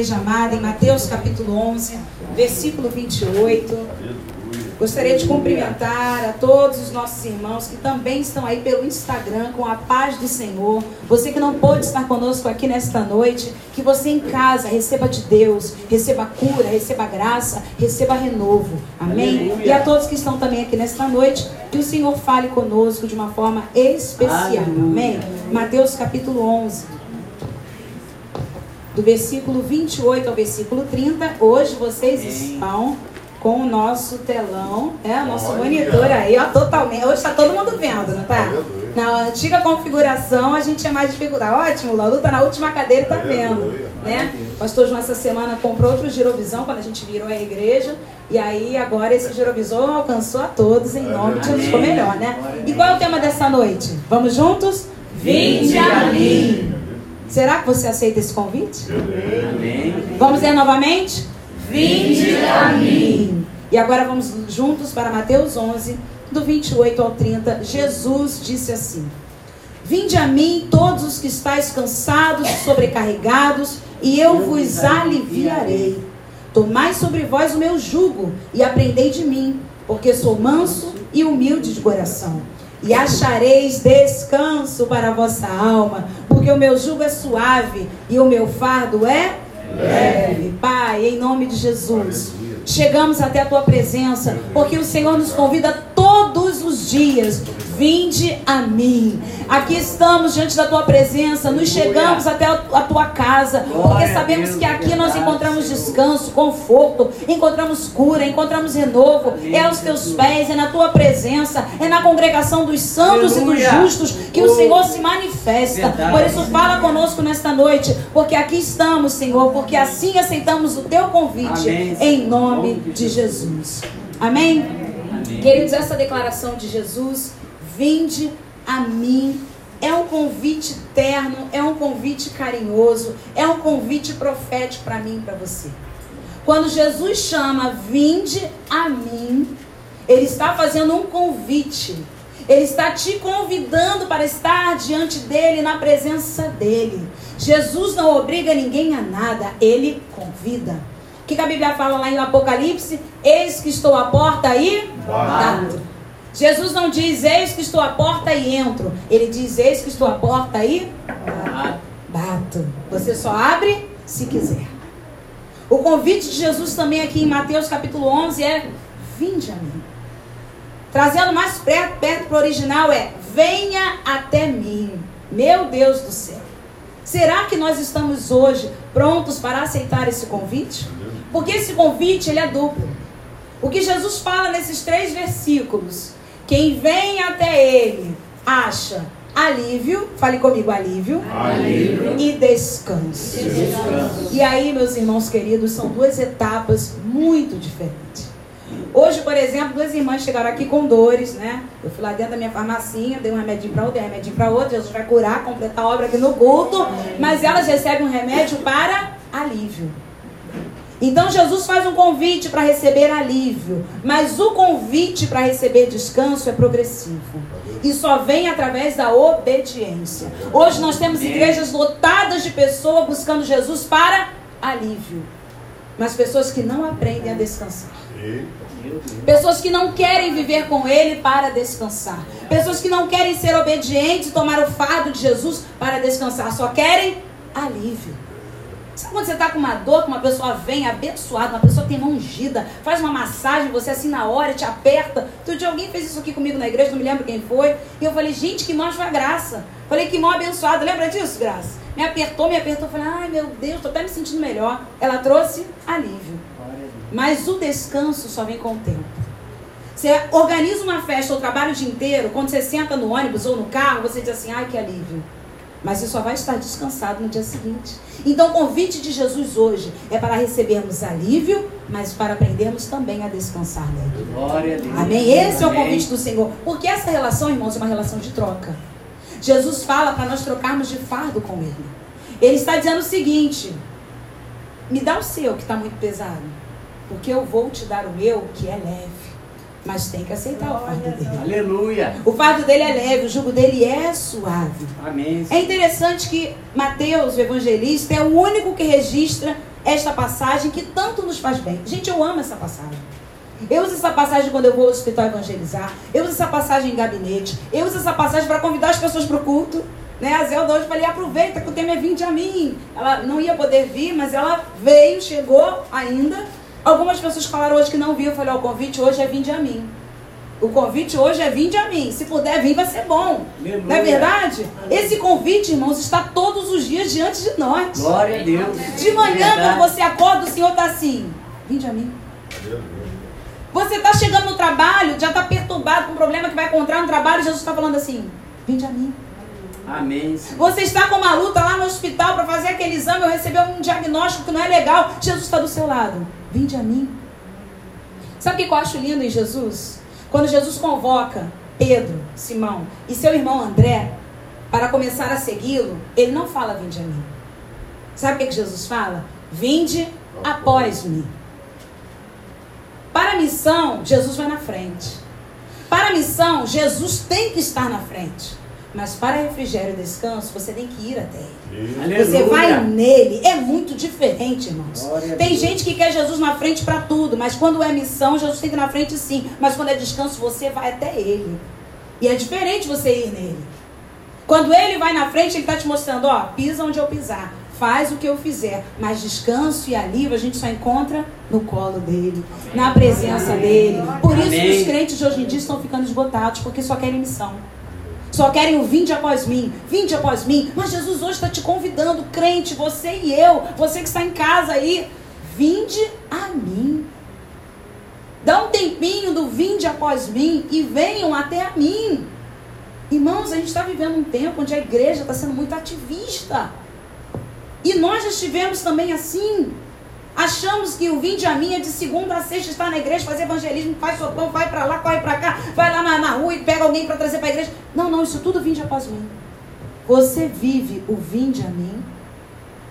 Seja amada em Mateus capítulo 11, versículo 28. Gostaria de cumprimentar a todos os nossos irmãos que também estão aí pelo Instagram com a paz do Senhor. Você que não pôde estar conosco aqui nesta noite, que você em casa receba de Deus, receba cura, receba graça, receba renovo. Amém? Aleluia. E a todos que estão também aqui nesta noite, que o Senhor fale conosco de uma forma especial. Aleluia. Amém? Mateus capítulo 11 do versículo 28 ao versículo 30. Hoje vocês estão com o nosso telão, é, o nosso monitor aí, ó, totalmente. Hoje está todo mundo vendo, não tá? Na antiga configuração a gente tinha mais dificuldade. Ótimo, Lalu tá na última cadeira e tá vendo. Né? Pastor João essa semana comprou outro girovisão quando a gente virou a igreja. E aí agora esse girovisão alcançou a todos em nome de Jesus. Ficou melhor, né? E qual é o tema dessa noite? Vamos juntos? Vinde a mim. Será que você aceita esse convite? Amém. Vamos ler novamente? Vinde a mim. E agora vamos juntos para Mateus 11, do 28 ao 30. Jesus disse assim: Vinde a mim todos os que estáis cansados e sobrecarregados, e eu vos aliviarei. Tomai sobre vós o meu jugo e aprendei de mim, porque sou manso e humilde de coração e achareis descanso para a vossa alma, porque o meu jugo é suave e o meu fardo é leve. Pai, em nome de Jesus, chegamos até a tua presença, porque o Senhor nos convida todos os dias Vinde a mim. Aqui estamos diante da tua presença, nos chegamos até a tua casa, porque sabemos que aqui nós encontramos descanso, conforto, encontramos cura, encontramos renovo. É aos teus pés, é na tua presença, é na congregação dos santos e dos justos que o Senhor se manifesta. Por isso, fala conosco nesta noite, porque aqui estamos, Senhor, porque assim aceitamos o teu convite, em nome de Jesus. Amém? Queridos, essa declaração de Jesus Vinde a mim. É um convite terno, é um convite carinhoso, é um convite profético para mim e para você. Quando Jesus chama, vinde a mim, ele está fazendo um convite. Ele está te convidando para estar diante dele, na presença dele. Jesus não obriga ninguém a nada, ele convida. O que a Bíblia fala lá em Apocalipse? Eis que estou à porta e bato. Jesus não diz, eis que estou à porta e entro. Ele diz, eis que estou à porta e bato. Você só abre se quiser. O convite de Jesus também aqui em Mateus capítulo 11 é, vinde a mim. Trazendo mais perto, para o original é, venha até mim. Meu Deus do céu. Será que nós estamos hoje prontos para aceitar esse convite? Porque esse convite ele é duplo. O que Jesus fala nesses três versículos quem vem até ele acha alívio, fale comigo, alívio, alívio. e descanso. descanso. E aí, meus irmãos queridos, são duas etapas muito diferentes. Hoje, por exemplo, duas irmãs chegaram aqui com dores, né? Eu fui lá dentro da minha farmacinha, dei um remedinho para um, dei um remedinho para outro. Jesus vai curar, completar a obra aqui no culto. Mas elas recebem um remédio para alívio. Então Jesus faz um convite para receber alívio, mas o convite para receber descanso é progressivo. E só vem através da obediência. Hoje nós temos igrejas lotadas de pessoas buscando Jesus para alívio. Mas pessoas que não aprendem a descansar. Pessoas que não querem viver com Ele para descansar. Pessoas que não querem ser obedientes e tomar o fardo de Jesus para descansar. Só querem alívio. Sabe quando você está com uma dor, que uma pessoa vem abençoada, uma pessoa tem mão ungida, faz uma massagem, você assim na hora, te aperta. Outro dia alguém fez isso aqui comigo na igreja, não me lembro quem foi. E eu falei, gente, que mão foi a graça. Falei, que mão abençoada. Lembra disso, Graça? Me apertou, me apertou. Falei, ai meu Deus, estou até me sentindo melhor. Ela trouxe alívio. Mas o descanso só vem com o tempo. Você organiza uma festa ou trabalha o dia inteiro, quando você senta no ônibus ou no carro, você diz assim, ai que alívio. Mas você só vai estar descansado no dia seguinte. Então, o convite de Jesus hoje é para recebermos alívio, mas para aprendermos também a descansar nele. Glória a Deus. Amém? Esse Amém. é o convite do Senhor. Porque essa relação, irmãos, é uma relação de troca. Jesus fala para nós trocarmos de fardo com Ele. Ele está dizendo o seguinte: me dá o seu que está muito pesado, porque eu vou te dar o meu que é leve. Mas tem que aceitar o fardo dele. Aleluia. O fardo dele é leve, o jugo dele é suave. Amém. É interessante que Mateus, o evangelista, é o único que registra esta passagem que tanto nos faz bem. Gente, eu amo essa passagem. Eu uso essa passagem quando eu vou ao hospital evangelizar. Eu uso essa passagem em gabinete. Eu uso essa passagem para convidar as pessoas para o culto. Né? A Zelda hoje falei, aproveita que o tema é vinde a mim. Ela não ia poder vir, mas ela veio, chegou ainda. Algumas pessoas falaram hoje que não viu. Eu falei, o convite hoje é vinde a mim. O convite hoje é vinde a mim. Se puder vir, vai ser bom. Não é verdade? Esse convite, irmãos, está todos os dias diante de nós. Glória a Deus. De manhã, quando você acorda, o Senhor está assim: vinde a mim. Você está chegando no trabalho, já está perturbado com um problema que vai encontrar no trabalho, Jesus está falando assim: vinde a mim. Amém. Você está com uma luta lá no hospital para fazer aquele exame ou receber um diagnóstico que não é legal. Jesus está do seu lado. Vinde a mim. Sabe o que eu acho lindo em Jesus? Quando Jesus convoca Pedro, Simão e seu irmão André para começar a segui-lo, ele não fala vinde a mim. Sabe o que, que Jesus fala? Vinde após mim. Para a missão, Jesus vai na frente. Para a missão, Jesus tem que estar na frente. Mas para refrigério e descanso, você tem que ir até ele. Você vai nele. É muito diferente, irmãos. Tem gente que quer Jesus na frente para tudo, mas quando é missão, Jesus tem que ir na frente sim. Mas quando é descanso, você vai até ele. E é diferente você ir nele. Quando ele vai na frente, ele está te mostrando, ó, pisa onde eu pisar faz o que eu fizer, mas descanso e alívio a gente só encontra no colo dele, na presença dele. Por isso Amém. os crentes de hoje em dia estão ficando esgotados, porque só querem missão. Só querem o vinde após mim, vinde após mim. Mas Jesus hoje está te convidando, crente, você e eu, você que está em casa aí, vinde a mim. Dá um tempinho do vinde após mim e venham até a mim. Irmãos, a gente está vivendo um tempo onde a igreja está sendo muito ativista. E nós já estivemos também assim. Achamos que o vinde a mim é de segunda a sexta estar na igreja, fazer evangelismo, faz sopão, vai para lá, corre para cá, vai lá na, na rua e pega alguém para trazer para a igreja. Não, não, isso tudo vinde após mim. Você vive o vinde a mim?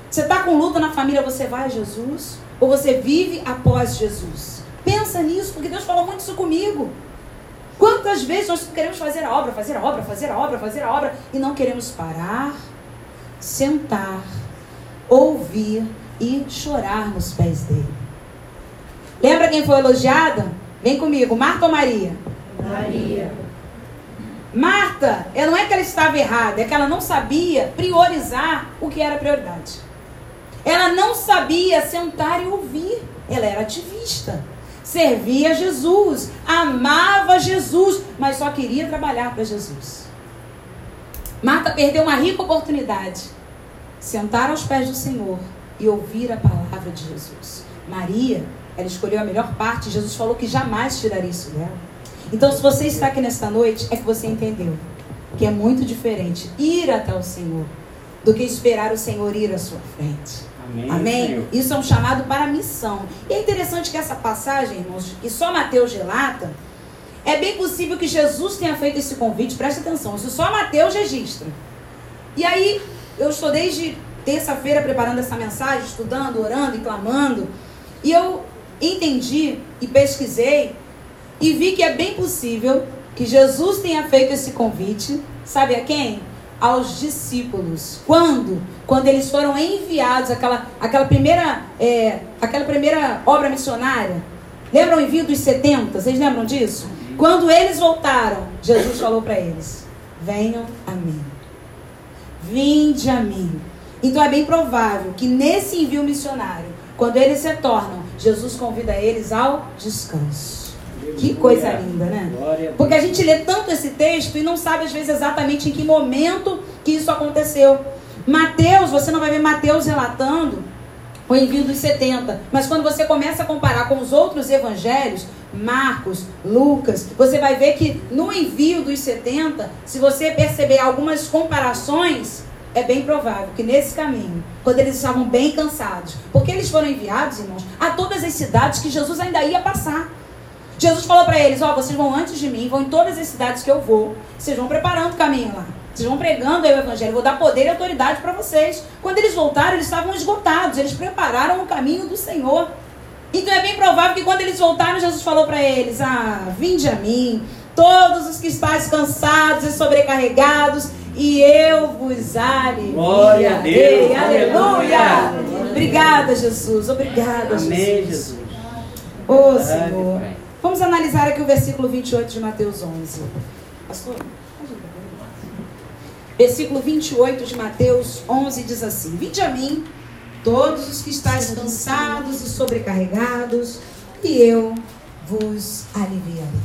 Você está com luta na família, você vai a Jesus? Ou você vive após Jesus? Pensa nisso, porque Deus falou muito isso comigo. Quantas vezes nós queremos fazer a obra, fazer a obra, fazer a obra, fazer a obra, e não queremos parar, sentar, ouvir e chorar nos pés dele. Lembra quem foi elogiada? Vem comigo, Marta ou Maria? Maria. Marta, não é que ela estava errada, é que ela não sabia priorizar o que era prioridade. Ela não sabia sentar e ouvir. Ela era ativista. Servia Jesus, amava Jesus, mas só queria trabalhar para Jesus. Marta perdeu uma rica oportunidade sentar aos pés do Senhor e ouvir a palavra de Jesus. Maria, ela escolheu a melhor parte, Jesus falou que jamais tiraria isso dela. Então, se você está aqui nesta noite, é que você entendeu que é muito diferente ir até o Senhor do que esperar o Senhor ir à sua frente. Amém? Amém? Isso é um chamado para a missão. E é interessante que essa passagem, irmãos, que só Mateus relata, é bem possível que Jesus tenha feito esse convite, preste atenção, isso só Mateus registra. E aí, eu estou desde terça-feira preparando essa mensagem, estudando, orando e clamando. E eu entendi e pesquisei e vi que é bem possível que Jesus tenha feito esse convite, sabe a quem? Aos discípulos. Quando? Quando eles foram enviados, aquela, aquela, primeira, é, aquela primeira obra missionária. Lembram o envio dos 70? Vocês lembram disso? Quando eles voltaram, Jesus falou para eles: Venham a mim. Vinde a mim. Então é bem provável que nesse envio missionário, quando eles retornam, Jesus convida eles ao descanso. Que coisa linda, né? Porque a gente lê tanto esse texto e não sabe às vezes exatamente em que momento que isso aconteceu. Mateus, você não vai ver Mateus relatando o envio dos 70. Mas quando você começa a comparar com os outros evangelhos, Marcos, Lucas, você vai ver que no envio dos 70, se você perceber algumas comparações, é bem provável que nesse caminho, quando eles estavam bem cansados, porque eles foram enviados, irmãos, a todas as cidades que Jesus ainda ia passar. Jesus falou para eles: Ó, oh, vocês vão antes de mim, vão em todas as cidades que eu vou, vocês vão preparando o caminho lá. Vocês vão pregando aí o evangelho, vou dar poder e autoridade para vocês. Quando eles voltaram, eles estavam esgotados, eles prepararam o caminho do Senhor. Então é bem provável que quando eles voltaram, Jesus falou para eles: Ah, vinde a mim, todos os que estáis cansados e sobrecarregados, e eu vos aliviarei. Glória a Deus. Aleluia. Aleluia. Obrigada, Jesus. Obrigada, Amém, Jesus. Jesus. Ô, Verdade, Senhor. Vamos analisar aqui o versículo 28 de Mateus 11. Pastor, Versículo 28 de Mateus 11 diz assim: Vinde a mim, todos os que estáis cansados e sobrecarregados, e eu vos aliviarei.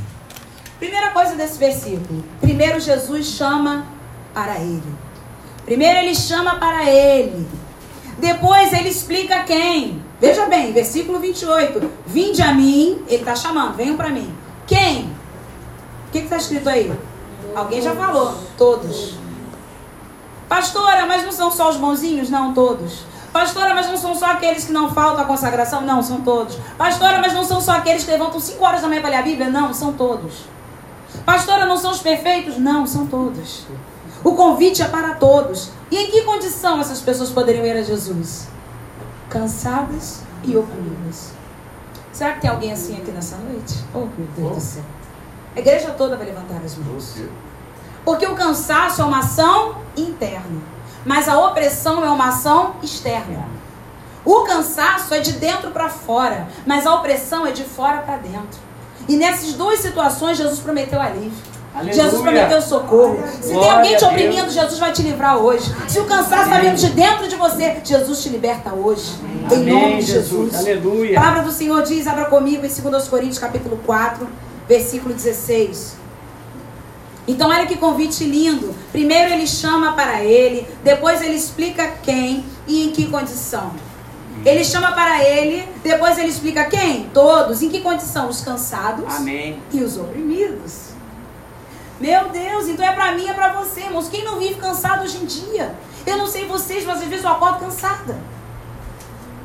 Primeira coisa desse versículo: primeiro Jesus chama para ele. Primeiro ele chama para ele. Depois ele explica quem. Veja bem, versículo 28. Vinde a mim, ele está chamando, venham para mim. Quem? O que está escrito aí? Alguém já falou. Todos. Pastora, mas não são só os bonzinhos? Não, todos. Pastora, mas não são só aqueles que não faltam a consagração? Não, são todos. Pastora, mas não são só aqueles que levantam 5 horas da manhã para ler a Bíblia? Não, são todos. Pastora, não são os perfeitos? Não, são todos. O convite é para todos. E em que condição essas pessoas poderiam ir a Jesus? Cansadas e oprimidas. Será que tem alguém assim aqui nessa noite? Oh, meu Deus do céu. A igreja toda vai levantar as mãos. Porque o cansaço é uma ação interna, mas a opressão é uma ação externa. O cansaço é de dentro para fora, mas a opressão é de fora para dentro. E nessas duas situações, Jesus prometeu alívio. Aleluia. Jesus prometeu socorro. Se tem Glória alguém te oprimindo. Jesus vai te livrar hoje. Se o cansaço está vindo de dentro de você, Jesus te liberta hoje. Em Amém, nome de Jesus. Jesus. Aleluia. A palavra do Senhor diz, abra comigo em 2 Coríntios capítulo 4, versículo 16. Então olha que convite lindo. Primeiro ele chama para ele, depois ele explica quem e em que condição. Ele chama para ele, depois ele explica quem? Todos. Em que condição? Os cansados Amém. e os oprimidos. Meu Deus, então é para mim, é para você, irmãos. Quem não vive cansado hoje em dia? Eu não sei vocês, mas às vezes eu acordo cansada.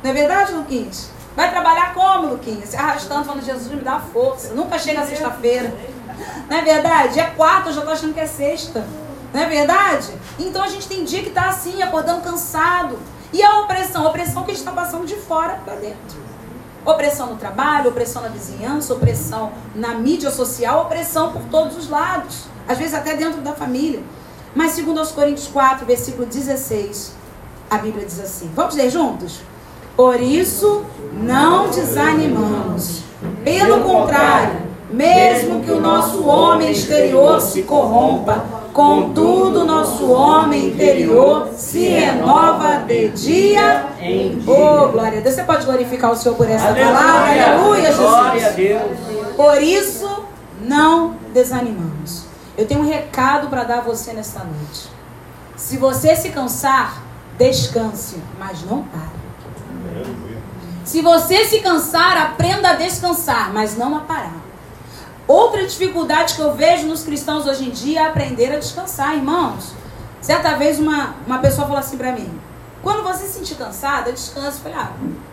Não é verdade, Luquinhas? Vai trabalhar como, Luquinhas? Se arrastando, falando, Jesus me dá força. Nunca chega sexta-feira. Não é verdade? É quarta, eu já tô achando que é sexta. Não é verdade? Então a gente tem dia que tá assim, acordando cansado. E a opressão? A opressão que a gente está passando de fora para dentro. Opressão no trabalho, opressão na vizinhança, opressão na mídia social, opressão por todos os lados. Às vezes até dentro da família. Mas segundo aos Coríntios 4, versículo 16, a Bíblia diz assim. Vamos ler juntos? Por isso não desanimamos. Pelo contrário, mesmo que o nosso homem exterior se corrompa, contudo nosso homem interior se renova de dia Em dia. Oh, glória a Deus. Você pode glorificar o Senhor por essa Aleluia. palavra? Aleluia, Glória a Jesus. Deus. Por isso, não desanimamos. Eu tenho um recado para dar a você nesta noite. Se você se cansar, descanse, mas não pare. Se você se cansar, aprenda a descansar, mas não a parar. Outra dificuldade que eu vejo nos cristãos hoje em dia é aprender a descansar, irmãos. Certa vez uma, uma pessoa falou assim pra mim: quando você se sentir cansada, descanse. Eu falei: ah,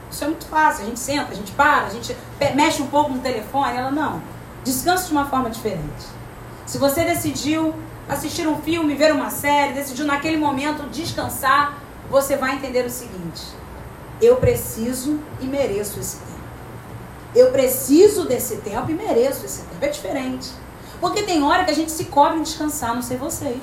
isso é muito fácil. A gente senta, a gente para, a gente mexe um pouco no telefone. Ela: não, descanse de uma forma diferente. Se você decidiu assistir um filme, ver uma série, decidiu naquele momento descansar, você vai entender o seguinte: eu preciso e mereço esse. Eu preciso desse tempo e mereço esse tempo. É diferente. Porque tem hora que a gente se cobre em descansar, não sei vocês.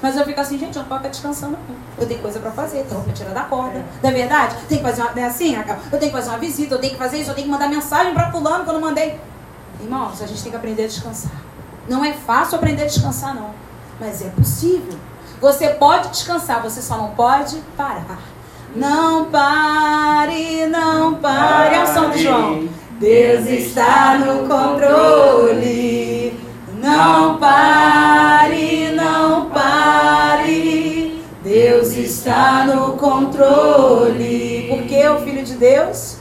Mas eu fico assim, gente, eu não posso ficar descansando. Eu tenho coisa pra fazer, tem roupa tirar da corda. Não é verdade? Tem que fazer uma. Não é assim, Raquel? Eu tenho que fazer uma visita, eu tenho que fazer isso, eu tenho que mandar mensagem pra fulano que eu não mandei. Irmãos, a gente tem que aprender a descansar. Não é fácil aprender a descansar, não. Mas é possível. Você pode descansar, você só não pode parar. Não pare, não pare. É o do João. Deus está no controle. Não pare, não pare. Deus está no controle. Porque o Filho de Deus,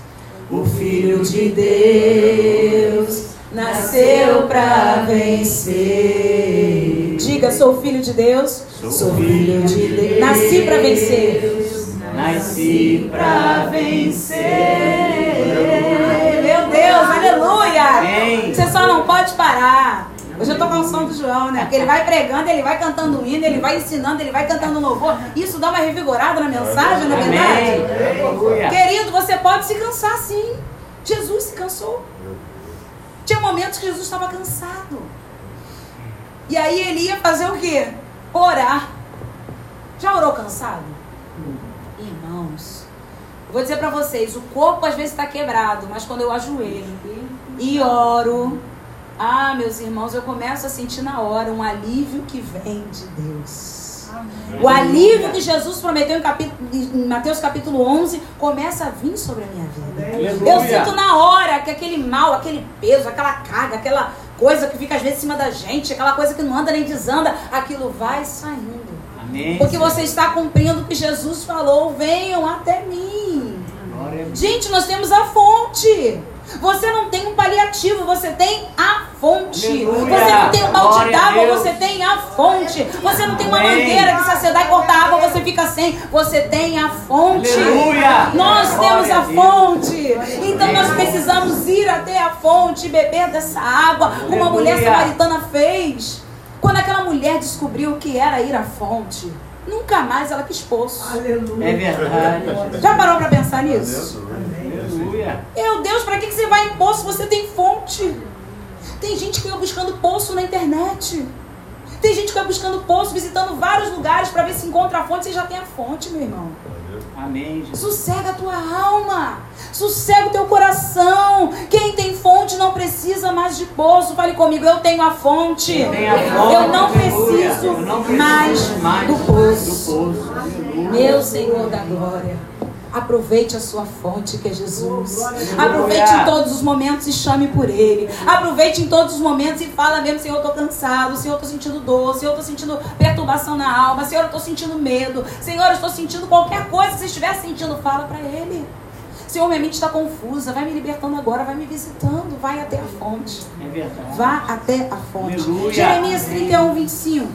o Filho de Deus, nasceu para vencer. Diga, sou filho de Deus. Sou filho de Deus. Nasci para vencer. Nasci pra vencer. Deus, aleluia! Amém. Você só não pode parar. Hoje eu tô com o som do João, né? Porque ele vai pregando, ele vai cantando hino, ele vai ensinando, ele vai cantando louvor. Isso dá uma revigorada na mensagem, não é verdade? Querido, você pode se cansar sim. Jesus se cansou. Tinha momentos que Jesus estava cansado. E aí ele ia fazer o quê? Orar. Já orou cansado? Irmãos, vou dizer para vocês, o corpo às vezes está quebrado, mas quando eu ajoelho e oro, ah, meus irmãos, eu começo a sentir na hora um alívio que vem de Deus. O alívio que Jesus prometeu em, capítulo, em Mateus capítulo 11 começa a vir sobre a minha vida. Eu sinto na hora que aquele mal, aquele peso, aquela carga, aquela coisa que fica às vezes em cima da gente, aquela coisa que não anda nem desanda, aquilo vai saindo. Amém. Porque você está cumprindo o que Jesus falou: venham até mim. Gente, nós temos a fonte. Você não tem um paliativo, você tem a fonte. Aleluia. Você não tem um balde d'água, você tem a fonte. Você não tem uma mangueira que se acender e cortar água, você fica sem. Você tem a fonte. Aleluia. Nós temos a fonte. Então nós precisamos ir até a fonte e beber dessa água, como a mulher samaritana fez. Quando aquela mulher descobriu o que era ir à fonte, nunca mais ela quis poço. Aleluia. É verdade. Já parou para pensar nisso? Aleluia. Meu Deus, para que você vai em poço? Você tem fonte. Tem gente que vai buscando poço na internet. Tem gente que vai buscando poço, visitando vários lugares para ver se encontra a fonte. Você já tem a fonte, meu irmão. Amém. Jesus. Sossega a tua alma. Sossega o teu coração. Quem tem fonte não precisa mais de poço. Fale comigo, eu tenho a fonte. Eu, a fonte. eu não, preciso, eu não preciso mais, mais do poço. Do poço. Meu Senhor da glória. Aproveite a sua fonte, que é Jesus. Aproveite em todos os momentos e chame por Ele. Aproveite em todos os momentos e fala mesmo, Senhor, eu estou cansado. Senhor, eu estou sentindo dor. Senhor, eu estou sentindo perturbação na alma. Senhor, eu estou sentindo medo. Senhor, eu estou sentindo qualquer coisa. Se estiver sentindo, fala para Ele. Senhor, minha mente está confusa. Vai me libertando agora. Vai me visitando. Vai até a fonte. É verdade. Vá até a fonte. Aleluia. Jeremias 31, 25.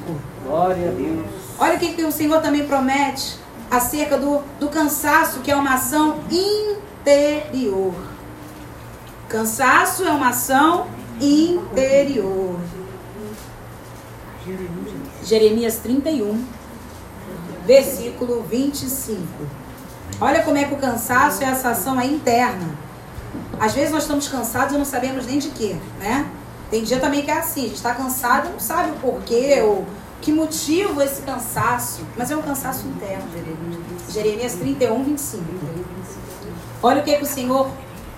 Glória a Deus. Olha o que, que o Senhor também promete acerca do, do cansaço, que é uma ação interior. Cansaço é uma ação interior. Jeremias 31, versículo 25. Olha como é que o cansaço é essa ação é interna. Às vezes nós estamos cansados e não sabemos nem de quê, né? Tem dia também que é assim, a gente está cansado e não sabe o porquê ou que motiva esse cansaço? Mas é um cansaço interno. Jeremias 31, 25. Olha o que, que o Senhor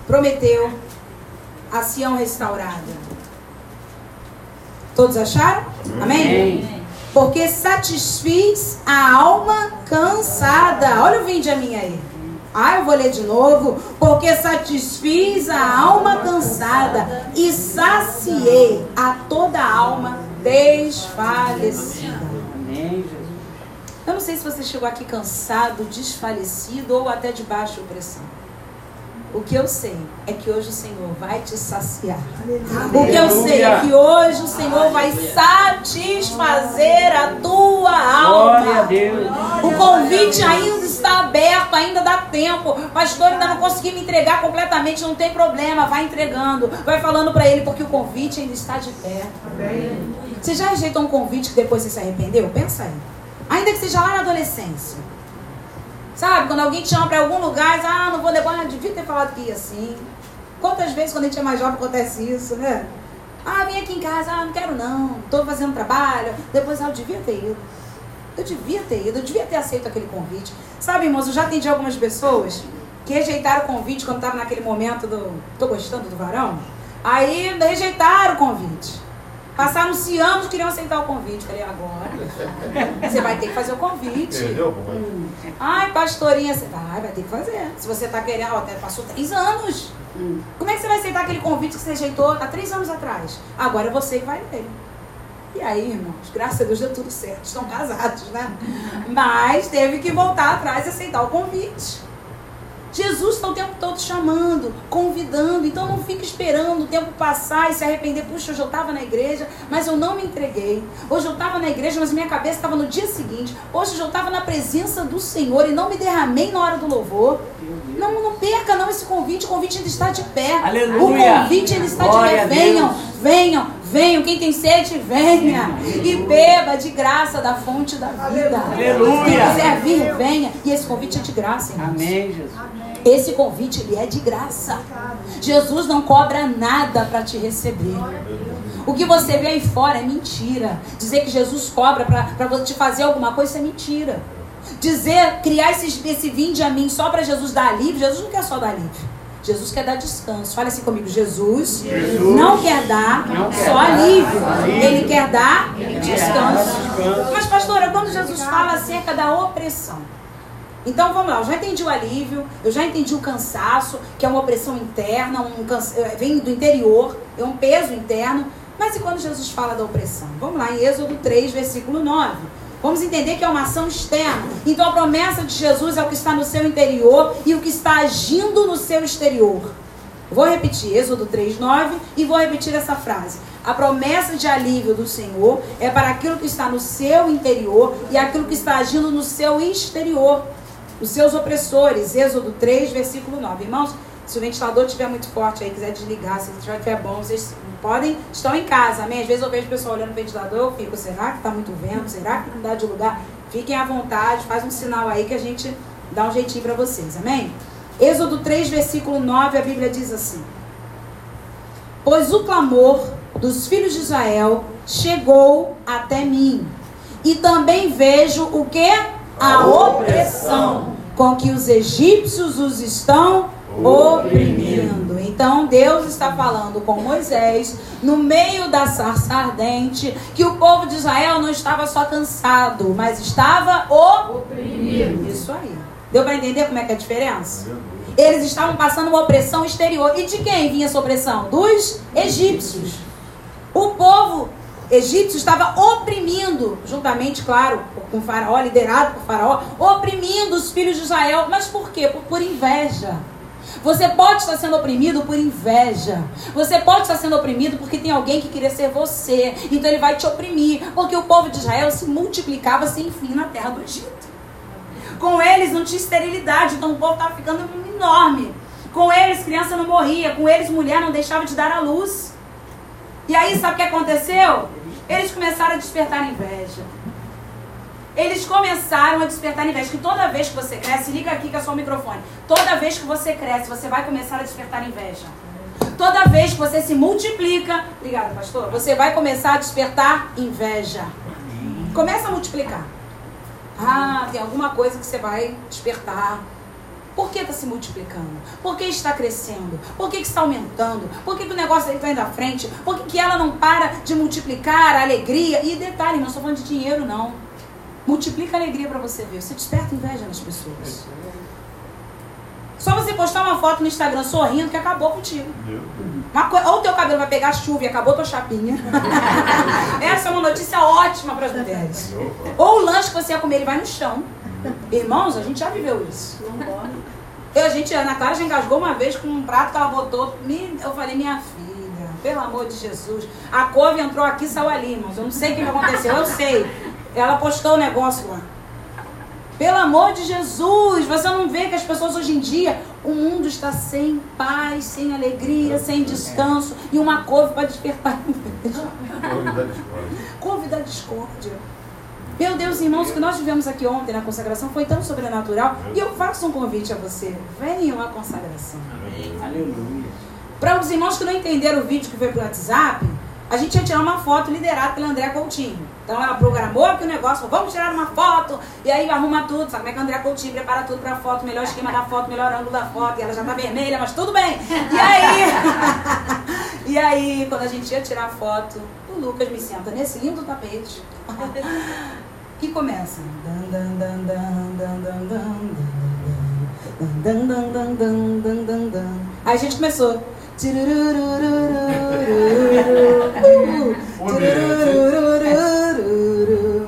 prometeu a Sião restaurada. Todos acharam? Amém? Amém. Porque satisfiz a alma cansada. Olha o vinde a minha aí. Ah, eu vou ler de novo. Porque satisfiz a alma cansada e saciei a toda a alma desfalecida. Amém, Jesus. Eu não sei se você chegou aqui cansado, desfalecido ou até de baixa opressão. O que eu sei é que hoje o Senhor vai te saciar. O que eu sei é que hoje o Senhor vai satisfazer a tua alma. O convite ainda está aberto, ainda dá tempo. Pastor, ainda não consegui me entregar completamente, não tem problema. Vai entregando, vai falando para ele, porque o convite ainda está de pé. Você já rejeitou um convite que depois você se arrependeu? Pensa aí. Ainda que seja lá na adolescência. Sabe, quando alguém te chama para algum lugar, diz, ah, não vou levar, não devia ter falado que ia assim. Quantas vezes quando a gente é mais jovem acontece isso, né? Ah, vem aqui em casa, ah, não quero não, estou fazendo trabalho. Depois, ah, eu devia ter ido. Eu devia ter ido, eu devia ter aceito aquele convite. Sabe, irmãos, eu já atendi algumas pessoas que rejeitaram o convite quando estava naquele momento do. tô gostando do varão. Aí rejeitaram o convite. Passaram-se anos queriam aceitar o convite. Falei, agora você vai ter que fazer o convite. Entendeu? Hum. Ai, pastorinha, você vai, vai ter que fazer. Se você está querendo, ó, passou três anos. Hum. Como é que você vai aceitar aquele convite que você rejeitou há três anos atrás? Agora é você que vai nele. E aí, irmãos, graças a Deus deu tudo certo. Estão casados, né? Mas teve que voltar atrás e aceitar o convite. Jesus está o tempo todo chamando, convidando. Então não fique esperando o tempo passar e se arrepender. Puxa, hoje eu estava na igreja, mas eu não me entreguei. Hoje eu estava na igreja, mas minha cabeça estava no dia seguinte. Hoje eu estava na presença do Senhor e não me derramei na hora do louvor. Não, não perca não esse convite. O convite ainda está de pé. Aleluia. O convite ainda está Glória de pé. Venham, venham, venham. Quem tem sede, venha. E beba de graça da fonte da vida. Aleluia. Quem quiser vir, venha. E esse convite é de graça, irmãos. Amém, Jesus. Esse convite ele é de graça. Jesus não cobra nada para te receber. O que você vê aí fora é mentira. Dizer que Jesus cobra para te fazer alguma coisa, isso é mentira. dizer, criar esse, esse vinde a mim só para Jesus dar alívio, Jesus não quer só dar alívio. Jesus quer dar descanso. Fale assim comigo. Jesus, Jesus não quer dar não quer só dar alívio. alívio. Ele quer dar quer descanso. dar descanso. Mas, pastora, quando Jesus fala acerca da opressão. Então vamos lá, eu já entendi o alívio, eu já entendi o cansaço, que é uma opressão interna, um eh, vem do interior, é um peso interno. Mas e quando Jesus fala da opressão? Vamos lá, em Êxodo 3, versículo 9. Vamos entender que é uma ação externa. Então a promessa de Jesus é o que está no seu interior e o que está agindo no seu exterior. Vou repetir, Êxodo 3, 9, e vou repetir essa frase. A promessa de alívio do Senhor é para aquilo que está no seu interior e aquilo que está agindo no seu exterior. Os seus opressores. Êxodo 3, versículo 9. Irmãos, se o ventilador estiver muito forte aí, quiser desligar, se estiver bom, vocês podem, estão em casa, amém? Às vezes eu vejo o pessoal olhando o ventilador, eu fico, será que está muito vento? Será que não dá de lugar? Fiquem à vontade, faz um sinal aí que a gente dá um jeitinho para vocês, amém? Êxodo 3, versículo 9, a Bíblia diz assim: Pois o clamor dos filhos de Israel chegou até mim, e também vejo o que? A opressão com que os egípcios os estão oprimindo. Então Deus está falando com Moisés no meio da sarça ardente que o povo de Israel não estava só cansado, mas estava oprimido. Isso aí. Deu para entender como é que é a diferença? Eles estavam passando uma opressão exterior. E de quem vinha essa opressão? Dos egípcios. O povo egípcio estava oprimindo, juntamente, claro, com Faraó, liderado por Faraó, oprimindo os filhos de Israel. Mas por quê? Por, por inveja. Você pode estar sendo oprimido por inveja. Você pode estar sendo oprimido porque tem alguém que queria ser você. Então ele vai te oprimir. Porque o povo de Israel se multiplicava sem fim na terra do Egito. Com eles não tinha esterilidade, então o povo estava ficando enorme. Com eles, criança não morria. Com eles, mulher não deixava de dar à luz. E aí, sabe o que aconteceu? Eles começaram a despertar inveja. Eles começaram a despertar inveja. Que toda vez que você cresce, liga aqui que é só o microfone. Toda vez que você cresce, você vai começar a despertar inveja. Toda vez que você se multiplica, obrigada, pastor, você vai começar a despertar inveja. Começa a multiplicar. Ah, tem alguma coisa que você vai despertar. Por que está se multiplicando? Por que está crescendo? Por que, que está aumentando? Por que, que o negócio está indo à frente? Por que, que ela não para de multiplicar a alegria? E detalhe, não estou falando de dinheiro, não. Multiplica a alegria para você ver. Você desperta inveja nas pessoas. Só você postar uma foto no Instagram sorrindo que acabou contigo. Uma ou o teu cabelo vai pegar chuva e acabou tua chapinha. Essa é uma notícia ótima para as mulheres. Ou o lanche que você ia comer, ele vai no chão. Irmãos, a gente já viveu isso. Eu, a gente, a Ana Clara já engasgou uma vez com um prato que ela botou. Eu falei, minha filha, pelo amor de Jesus. A couve entrou aqui e saiu ali, irmãos. Eu não sei o que aconteceu, eu sei. Ela postou o negócio lá. Pelo amor de Jesus, você não vê que as pessoas hoje em dia, o mundo está sem paz, sem alegria, sem descanso, e uma couve para despertar inveja. Couve da discórdia. Meu Deus, irmãos, o que nós vivemos aqui ontem na consagração foi tão sobrenatural. E eu faço um convite a você. Venham à consagração. Aleluia. Para os irmãos que não entenderam o vídeo que foi pro WhatsApp, a gente ia tirar uma foto liderada pela André Coutinho. Então ela programou aqui o negócio, falou, vamos tirar uma foto, e aí arruma tudo, sabe como é que a André Coutinho prepara tudo pra foto, melhor esquema da foto, melhor ângulo da foto, e ela já tá vermelha, mas tudo bem. E aí, e aí, quando a gente ia tirar a foto, o Lucas me senta nesse lindo tapete. que começa. Aí a gente começou.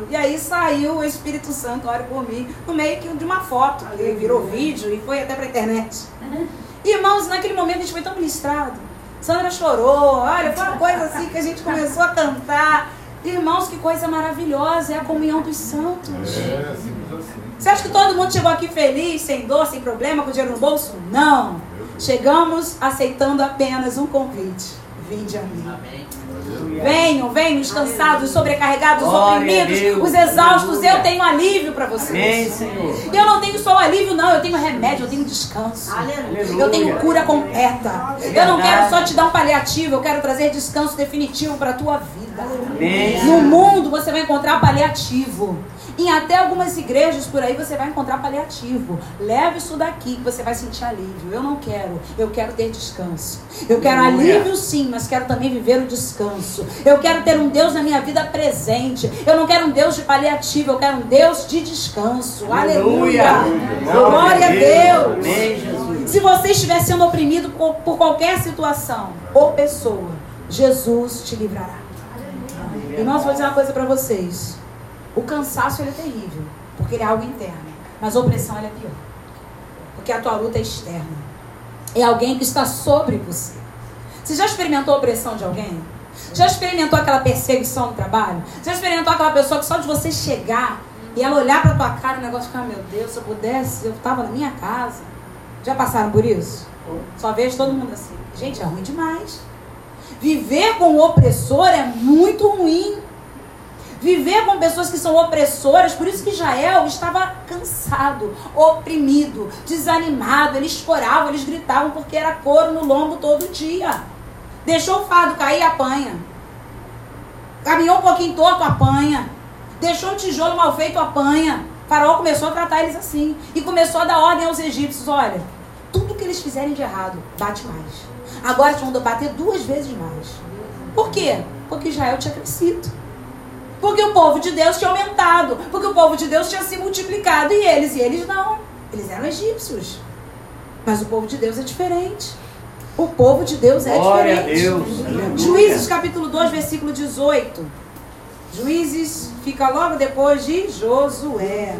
E aí saiu o Espírito Santo, olha por mim, no meio de uma foto, ele virou vídeo e foi até pra internet. Irmãos, naquele momento a gente foi tão ministrado. Sandra chorou, olha, foi uma coisa assim que a gente começou a cantar. Irmãos, que coisa maravilhosa, é a comunhão dos santos. É, simples assim. Você acha que todo mundo chegou aqui feliz, sem dor, sem problema, com dinheiro no bolso? Não. Chegamos aceitando apenas um convite. Vinde a mim. Venham, venham, os cansados, os sobrecarregados, os oprimidos, os exaustos. Eu tenho alívio para Amém, vocês. Senhor. E eu não tenho só alívio, não. Eu tenho remédio, eu tenho descanso. Aleluia. Eu tenho cura completa. Eu não quero só te dar um paliativo, eu quero trazer descanso definitivo para a tua vida. Amém. No mundo você vai encontrar paliativo. Em até algumas igrejas por aí você vai encontrar paliativo. Leve isso daqui que você vai sentir alívio. Eu não quero. Eu quero ter descanso. Eu quero alívio sim, mas quero também viver o descanso. Eu quero ter um Deus na minha vida presente. Eu não quero um Deus de paliativo. Eu quero um Deus de descanso. Aleluia. Aleluia. Glória a Deus. Amém, Se você estiver sendo oprimido por, por qualquer situação ou pessoa, Jesus te livrará. E nós vou dizer uma coisa para vocês. O cansaço ele é terrível, porque ele é algo interno. Mas a opressão é pior. Porque a tua luta é externa. É alguém que está sobre você. Você já experimentou a opressão de alguém? Já experimentou aquela perseguição no trabalho? Já experimentou aquela pessoa que só de você chegar e ela olhar para tua cara, o negócio ficar, meu Deus, se eu pudesse, eu estava na minha casa. Já passaram por isso? Só vejo todo mundo assim. Gente, é ruim demais. Viver com o opressor é muito ruim. Viver com pessoas que são opressoras, por isso que Israel estava cansado, oprimido, desanimado. Eles choravam, eles gritavam porque era couro no lombo todo dia. Deixou o fardo cair, apanha. Caminhou um pouquinho torto, apanha. Deixou um tijolo mal feito, apanha. O faraó começou a tratar eles assim. E começou a dar ordem aos egípcios: olha, tudo que eles fizerem de errado, bate mais. Agora eles vão bater duas vezes mais. Por quê? Porque Israel tinha crescido. Porque o povo de Deus tinha aumentado. Porque o povo de Deus tinha se multiplicado. E eles, e eles não. Eles eram egípcios. Mas o povo de Deus é diferente. O povo de Deus é Glória diferente. A Deus. Juízes capítulo 2, versículo 18. Juízes fica logo depois de Josué.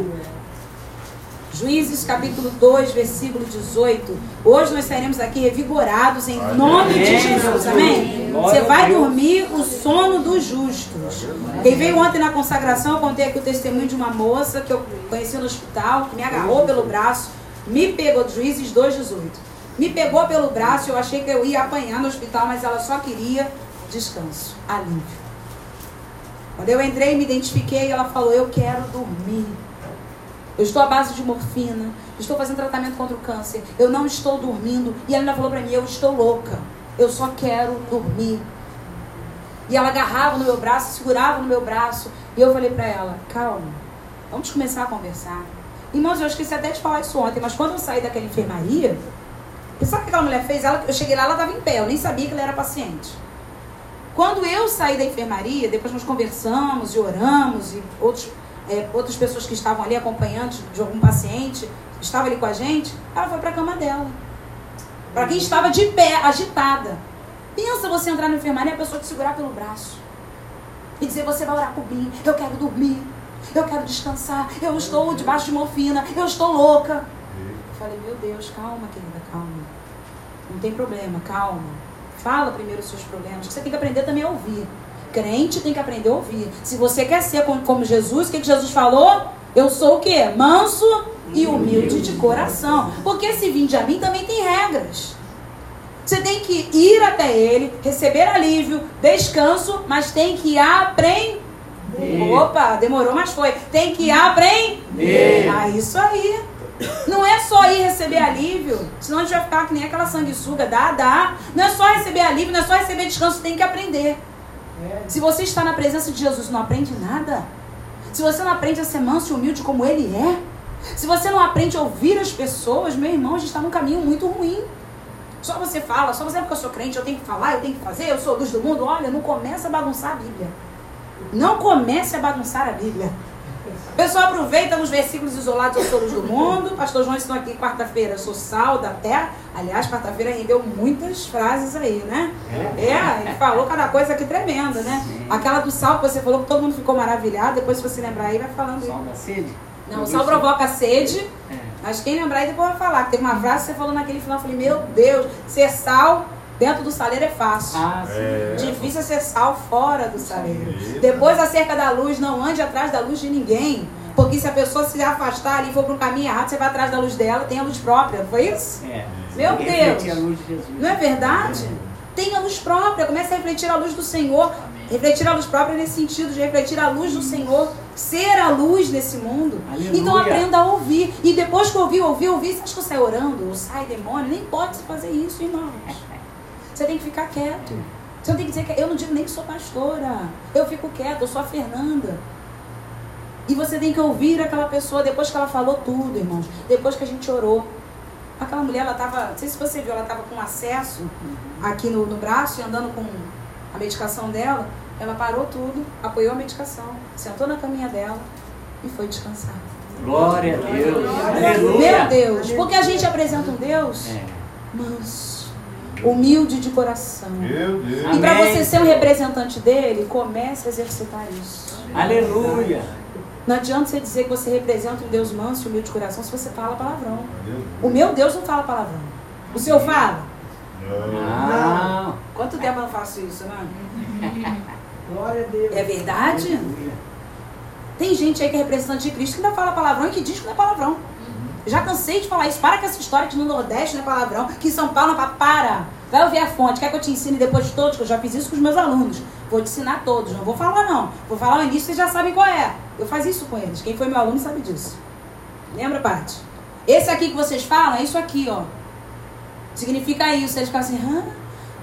Juízes capítulo 2, versículo 18. Hoje nós sairemos aqui revigorados em nome de Jesus. Amém? Você vai dormir o sono dos justos. Quem veio ontem na consagração, eu contei aqui o testemunho de uma moça que eu conheci no hospital, que me agarrou pelo braço, me pegou, Juízes 2, 18. Me pegou pelo braço, eu achei que eu ia apanhar no hospital, mas ela só queria descanso, alívio. Quando eu entrei e me identifiquei, ela falou: Eu quero dormir. Eu estou à base de morfina. Estou fazendo tratamento contra o câncer. Eu não estou dormindo. E ela ainda falou para mim: Eu estou louca. Eu só quero dormir. E ela agarrava no meu braço, segurava no meu braço. E eu falei para ela: Calma, vamos começar a conversar. Irmãos, eu esqueci até de falar isso ontem, mas quando eu saí daquela enfermaria, sabe o que aquela mulher fez? Ela, eu cheguei lá, ela estava em pé, eu nem sabia que ela era paciente. Quando eu saí da enfermaria, depois nós conversamos e oramos, e outros é, outras pessoas que estavam ali acompanhando de algum paciente, estava ali com a gente, ela foi para a cama dela. Para quem estava de pé, agitada. Pensa você entrar na enfermaria e a pessoa te segurar pelo braço. E dizer, você vai orar por mim, eu quero dormir, eu quero descansar, eu estou debaixo de morfina, eu estou louca. Eu falei, meu Deus, calma, querida, calma. Não tem problema, calma. Fala primeiro os seus problemas, que você tem que aprender também a ouvir. Crente tem que aprender a ouvir. Se você quer ser como, Jesus, o que, que Jesus falou? Eu sou o quê? Manso e humilde de coração. Porque se vir de a mim também tem regras. Você tem que ir até ele, receber alívio, descanso, mas tem que aprender. Opa, demorou, mas foi. Tem que aprender. Ah, isso aí. Não é só ir receber alívio, senão a gente vai ficar que nem aquela sanguessuga, dá, dá. Não é só receber alívio, não é só receber descanso, tem que aprender. Se você está na presença de Jesus não aprende nada, se você não aprende a ser manso e humilde como Ele é, se você não aprende a ouvir as pessoas, meu irmão, a gente está num caminho muito ruim. Só você fala, só você é porque eu sou crente, eu tenho que falar, eu tenho que fazer, eu sou luz do mundo. Olha, não começa a bagunçar a Bíblia. Não comece a bagunçar a Bíblia. Pessoal aproveita nos versículos isolados, sou luz do mundo. Pastor João ensinou aqui quarta-feira, sou sal da terra. Aliás, quarta-feira rendeu muitas frases aí, né? É, é ele falou cada coisa aqui tremenda, né? Aquela do sal que você falou que todo mundo ficou maravilhado. Depois, se você lembrar aí, vai falando Sal da sede? Não, o sal provoca sede. É. Mas quem lembrar aí depois vai falar. Teve uma frase que você falou naquele final. Eu falei, meu Deus, ser sal Dentro do saleiro é fácil. Ah, é. Difícil é ser sal fora do saleiro. Depois, acerca da luz, não ande atrás da luz de ninguém. Porque se a pessoa se afastar e for para um caminho errado, você vai atrás da luz dela, tem a luz própria. Foi isso? É. Meu Deus. Não é verdade? Tem a luz própria. Comece a refletir a luz do Senhor. Amém. Refletir a luz própria nesse sentido de refletir a luz do Senhor. Ser a luz nesse mundo. Aleluia. Então aprenda a ouvir. E depois que ouvir, ouvir, ouvir, você acha que eu saio orando? Ou sai demônio? Nem pode fazer isso, irmãos. Você tem que ficar quieto. Você não tem que dizer que eu não digo nem que sou pastora. Eu fico quieto, eu sou a Fernanda. E você tem que ouvir aquela pessoa depois que ela falou tudo, irmãos. Depois que a gente orou. Aquela mulher, ela estava, não sei se você viu, ela estava com acesso aqui no, no braço e andando com a medicação dela. Ela parou tudo, apoiou a medicação, sentou na caminha dela e foi descansar. Glória a Deus. Meu Aleluia. Deus, porque a gente apresenta um Deus É. manso, humilde de coração. Meu Deus. E para você ser um representante dele, comece a exercitar isso. Aleluia. Não adianta você dizer que você representa um Deus manso e humilde de coração se você fala palavrão. O meu Deus não fala palavrão. O seu fala? Deus. Não. Quanto tempo eu não faço isso, né? Glória a Deus. É verdade? Aleluia. Tem gente aí que é representante de Cristo que ainda fala palavrão e que diz que não é palavrão. Já cansei de falar isso. Para com essa história que no Nordeste não é palavrão, que em São Paulo não é pa- para. Vai ouvir a fonte. Quer que eu te ensine depois de todos? Que eu já fiz isso com os meus alunos. Vou te ensinar todos. Não vou falar, não. Vou falar o início, vocês já sabem qual é. Eu fazia isso com eles. Quem foi meu aluno sabe disso. Lembra, Paty? Esse aqui que vocês falam é isso aqui, ó. Significa isso. Eles ficam assim, hã?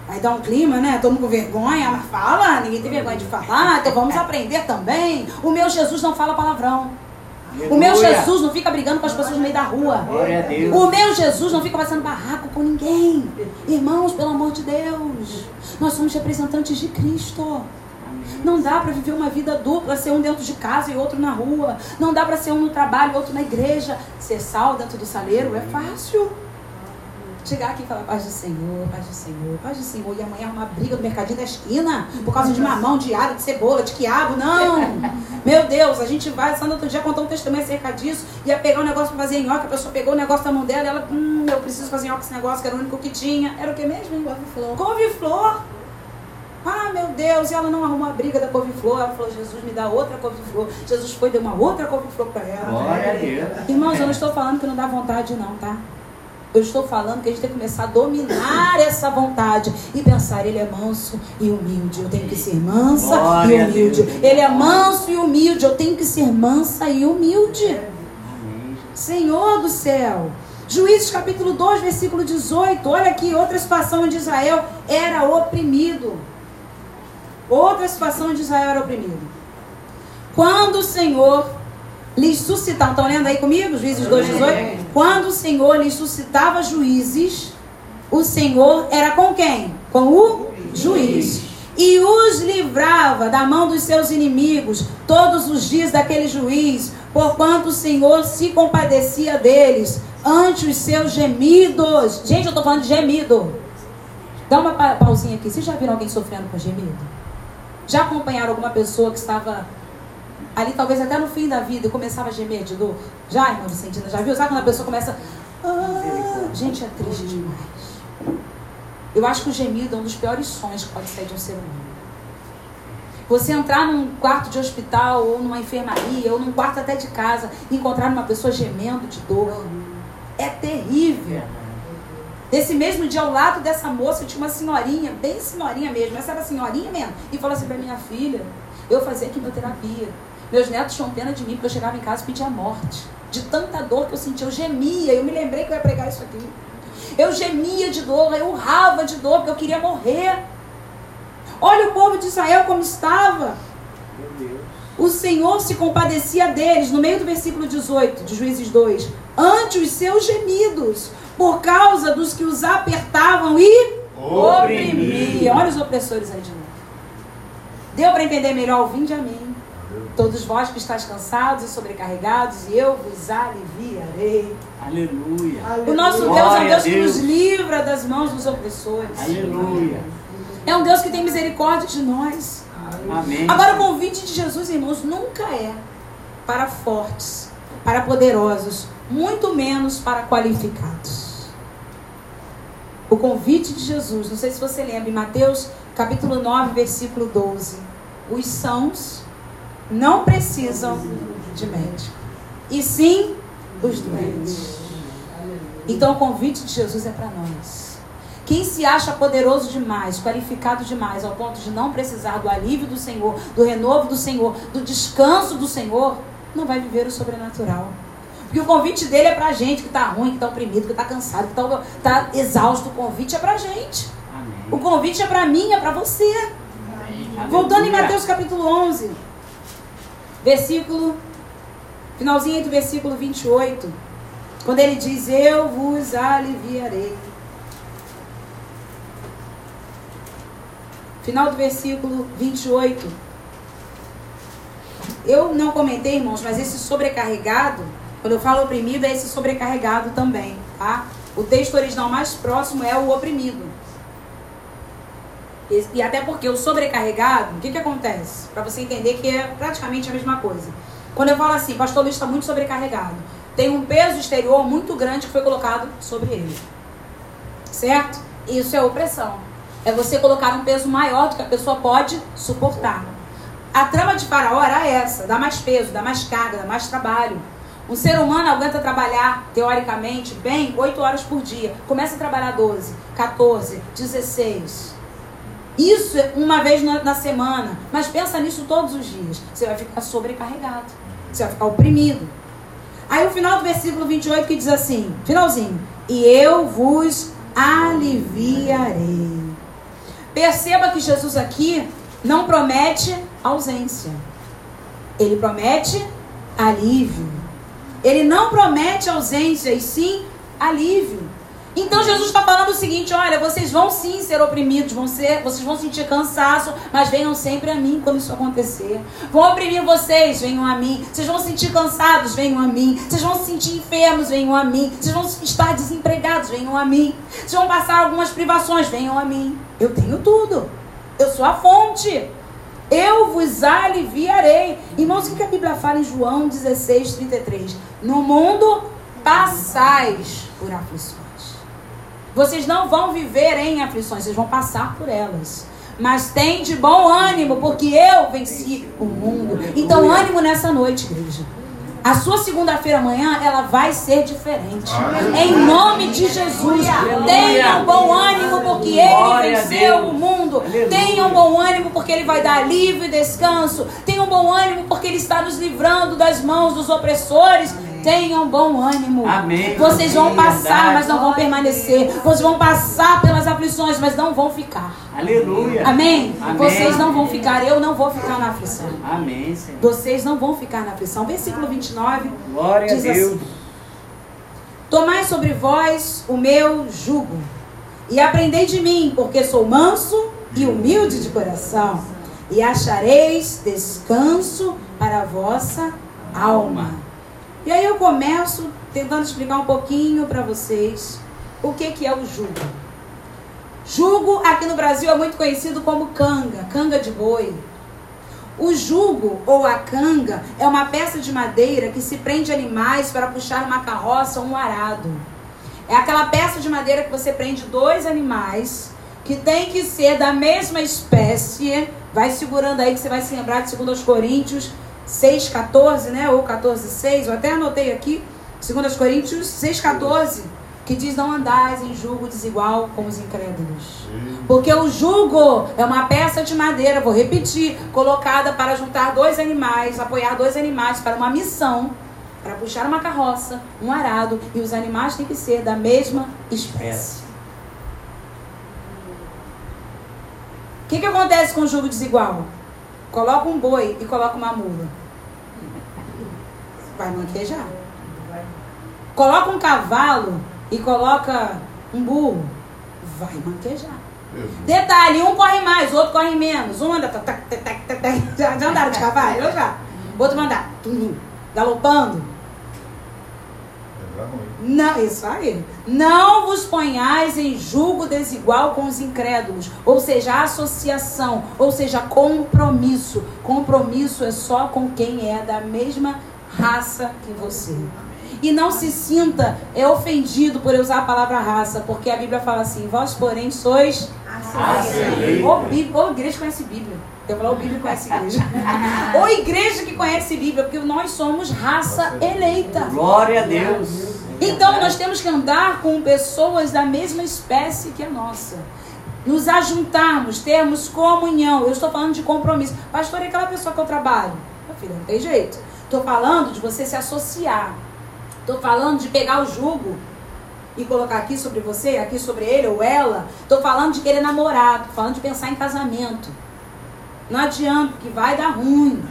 Aí dá um clima, né? Todo mundo com vergonha, mas fala, ninguém tem vergonha de falar, então vamos aprender também. O meu Jesus não fala palavrão. O meu. Jesus não fica brigando com as pessoas no meio da rua. O meu Jesus não fica fazendo barraco com ninguém. Irmãos, pelo amor de Deus, nós somos representantes de Cristo. Não dá para viver uma vida dupla, ser um dentro de casa e outro na rua. Não dá para ser um no trabalho e outro na igreja. Ser sal dentro do saleiro é fácil. Chegar aqui e falar paz do Senhor, paz do Senhor, paz do Senhor. E amanhã arrumar briga no mercadinho da esquina por causa de mamão, de alho, de cebola, de quiabo. Não! Meu Deus, a gente vai, Sandra outro dia contou um testemunho acerca disso. Ia pegar um negócio para fazer nhoque, a pessoa pegou o negócio da mão dela e ela, hum, eu preciso fazer com esse negócio, que era o único que tinha. Era o que mesmo? hein? Couve-flor. Couve-flor. Ah, meu Deus, e ela não arrumou a briga da couve-flor. Ela falou, Jesus, me dá outra couve-flor. Jesus foi e deu uma outra couve-flor para ela. Glória a Deus. Irmãos, eu não estou falando que não dá vontade, não, tá? Eu estou falando que a gente tem que começar a dominar essa vontade e pensar, ele é manso e humilde. Eu tenho que ser mansa Glória e humilde. Ele é manso e humilde. Eu tenho que ser mansa e humilde. Senhor do céu. Juízes capítulo 2, versículo 18. Olha aqui, outra situação onde Israel era oprimido. Outra situação onde Israel era oprimido. Quando o Senhor lhes suscitava, estão lendo aí comigo? Juízes 2, 18? Quando o Senhor lhes suscitava juízes, o Senhor era com quem? Com o juiz. E os livrava da mão dos seus inimigos todos os dias daquele juiz, porquanto o Senhor se compadecia deles ante os seus gemidos. Gente, eu estou falando de gemido. Dá uma pa- pausinha aqui. Vocês já viram alguém sofrendo com gemido? Já acompanharam alguma pessoa que estava ali, talvez até no fim da vida, e começava a gemer de dor? Já, irmã Vicentina? Já viu? Sabe quando a pessoa começa. Ah, gente, é triste demais. Eu acho que o gemido é um dos piores sons que pode sair de um ser humano. Você entrar num quarto de hospital, ou numa enfermaria, ou num quarto até de casa, e encontrar uma pessoa gemendo de dor. É terrível. Nesse mesmo dia, ao lado dessa moça, tinha uma senhorinha, bem senhorinha mesmo, essa era senhorinha mesmo, e falou assim pra minha filha: eu fazia quimioterapia. Meus netos tinham pena de mim, porque eu chegava em casa e pedia a morte. De tanta dor que eu sentia, eu gemia. Eu me lembrei que eu ia pregar isso aqui. Eu gemia de dor, eu urrava de dor, porque eu queria morrer. Olha o povo de Israel como estava. Meu Deus. O Senhor se compadecia deles, no meio do versículo 18 de Juízes 2, ante os seus gemidos, por causa dos que os apertavam e oprimiam. Olha os opressores aí de novo. Deu para entender melhor? Vinde a mim. Todos vós que estáis cansados e sobrecarregados, e eu vos aliviarei. Aleluia. O nosso Deus é um Deus a que Deus. nos livra das mãos dos opressores. Aleluia. É um Deus que tem misericórdia de nós. Amém. Agora, o convite de Jesus, irmãos, nunca é para fortes, para poderosos, muito menos para qualificados. O convite de Jesus, não sei se você lembra, em Mateus capítulo 9, versículo 12. Os sãos não precisam de médico, e sim os doentes. Então, o convite de Jesus é para nós. Quem se acha poderoso demais, qualificado demais, ao ponto de não precisar do alívio do Senhor, do renovo do Senhor, do descanso do Senhor, não vai viver o sobrenatural. Porque o convite dele é pra gente que tá ruim, que tá oprimido, que tá cansado, que tá, tá exausto. O convite é pra gente. O Amém. convite é pra mim, é pra você. Voltando em. Mateus capítulo 11, versículo Finalzinho do versículo 28. Quando ele diz: Eu vos aliviarei. Final do versículo 28. Eu não comentei, irmãos, mas esse sobrecarregado, quando eu falo oprimido, é esse sobrecarregado também, tá? O texto original mais próximo é o oprimido. E, e até porque o sobrecarregado, o que, que acontece? Para você entender que é praticamente a mesma coisa. Quando eu falo assim, pastor Luiz está muito sobrecarregado, tem um peso exterior muito grande que foi colocado sobre ele. Certo? Isso é opressão. É você colocar um peso maior do que a pessoa pode suportar. A trama de Faraó era essa: dá mais peso, dá mais carga, dá mais trabalho. Um ser humano aguenta trabalhar, teoricamente, bem, 8 horas por dia. Começa a trabalhar 12, 14, 16. Isso é uma vez na semana. Mas pensa nisso todos os dias. Você vai ficar sobrecarregado. Você vai ficar oprimido. Aí o final do versículo 28 que diz assim: finalzinho. E eu vos aliviarei. Perceba que Jesus aqui não promete ausência. Ele promete alívio. Ele não promete ausência, e sim alívio. Então Jesus está falando o seguinte: olha, vocês vão sim ser oprimidos, vão ser, vocês vão sentir cansaço, mas venham sempre a mim quando isso acontecer. Vão oprimir vocês, venham a mim. Vocês vão sentir cansados, venham a mim. Vocês vão se sentir enfermos, venham a mim. Vocês vão estar desempregados, venham a mim. Vocês vão passar algumas privações, venham a mim. Eu tenho tudo. Eu sou a fonte. Eu vos aliviarei. Irmãos, o que a Bíblia fala em João 16, 33? No mundo passais por aflições. Vocês não vão viver em aflições, vocês vão passar por elas. Mas tem de bom ânimo, porque eu venci o mundo. Então, ânimo nessa noite, igreja. A sua segunda-feira amanhã, ela vai ser diferente. Em nome de Jesus. Tenham bom ânimo, porque Ele venceu o mundo. Tenham bom ânimo, porque Ele vai dar alívio e descanso. Tenham bom ânimo, porque Ele está nos livrando das mãos dos opressores. Tenham bom ânimo. Amém. Vocês vão passar, mas não vão permanecer. Vocês vão passar pelas aflições, mas não vão ficar. Aleluia. Amém? Amém. Vocês não vão ficar, eu não vou ficar na aflição. Amém, Senhor. Vocês não vão ficar na aflição. Versículo 29. Glória diz a Deus. Assim, Tomai sobre vós o meu jugo e aprendei de mim, porque sou manso e humilde de coração, e achareis descanso para a vossa alma. E aí eu começo tentando explicar um pouquinho para vocês o que, que é o jugo. Jugo aqui no Brasil é muito conhecido como canga, canga de boi. O jugo ou a canga é uma peça de madeira que se prende animais para puxar uma carroça ou um arado. É aquela peça de madeira que você prende dois animais que tem que ser da mesma espécie. Vai segurando aí que você vai se lembrar de 2 Coríntios 6,14, né? Ou 14,6, eu até anotei aqui, 2 Coríntios 6,14, que diz: Não andais em julgo desigual com os incrédulos. Porque o jugo é uma peça de madeira, vou repetir, colocada para juntar dois animais, apoiar dois animais para uma missão, para puxar uma carroça, um arado, e os animais têm que ser da mesma espécie. O que, que acontece com o jugo desigual? Coloca um boi e coloca uma mula. Vai manquejar. Coloca um cavalo e coloca um burro. Vai manquejar. Detalhe, um corre mais, o outro corre menos. Um anda. Já, já andaram de cavalo? Eu já. O outro anda galopando. Não, isso aí. Não vos ponhais em julgo desigual com os incrédulos. Ou seja, associação. Ou seja, compromisso. Compromisso é só com quem é da mesma raça que você. E não se sinta é ofendido por eu usar a palavra raça, porque a Bíblia fala assim: vós, porém, sois. Ou igreja conhece Bíblia. Eu falo, o Bíblia conhece igreja. Ou igreja que conhece Bíblia, porque nós somos raça eleita. Glória a Deus. Então nós temos que andar com pessoas da mesma espécie que a nossa. Nos ajuntarmos, termos comunhão. Eu estou falando de compromisso. Pastor, é aquela pessoa que eu trabalho? Meu filho, não tem jeito. Estou falando de você se associar. Estou falando de pegar o jugo e colocar aqui sobre você, aqui sobre ele ou ela. Estou falando de querer namorar. Estou falando de pensar em casamento. Não adianta, que vai dar ruim.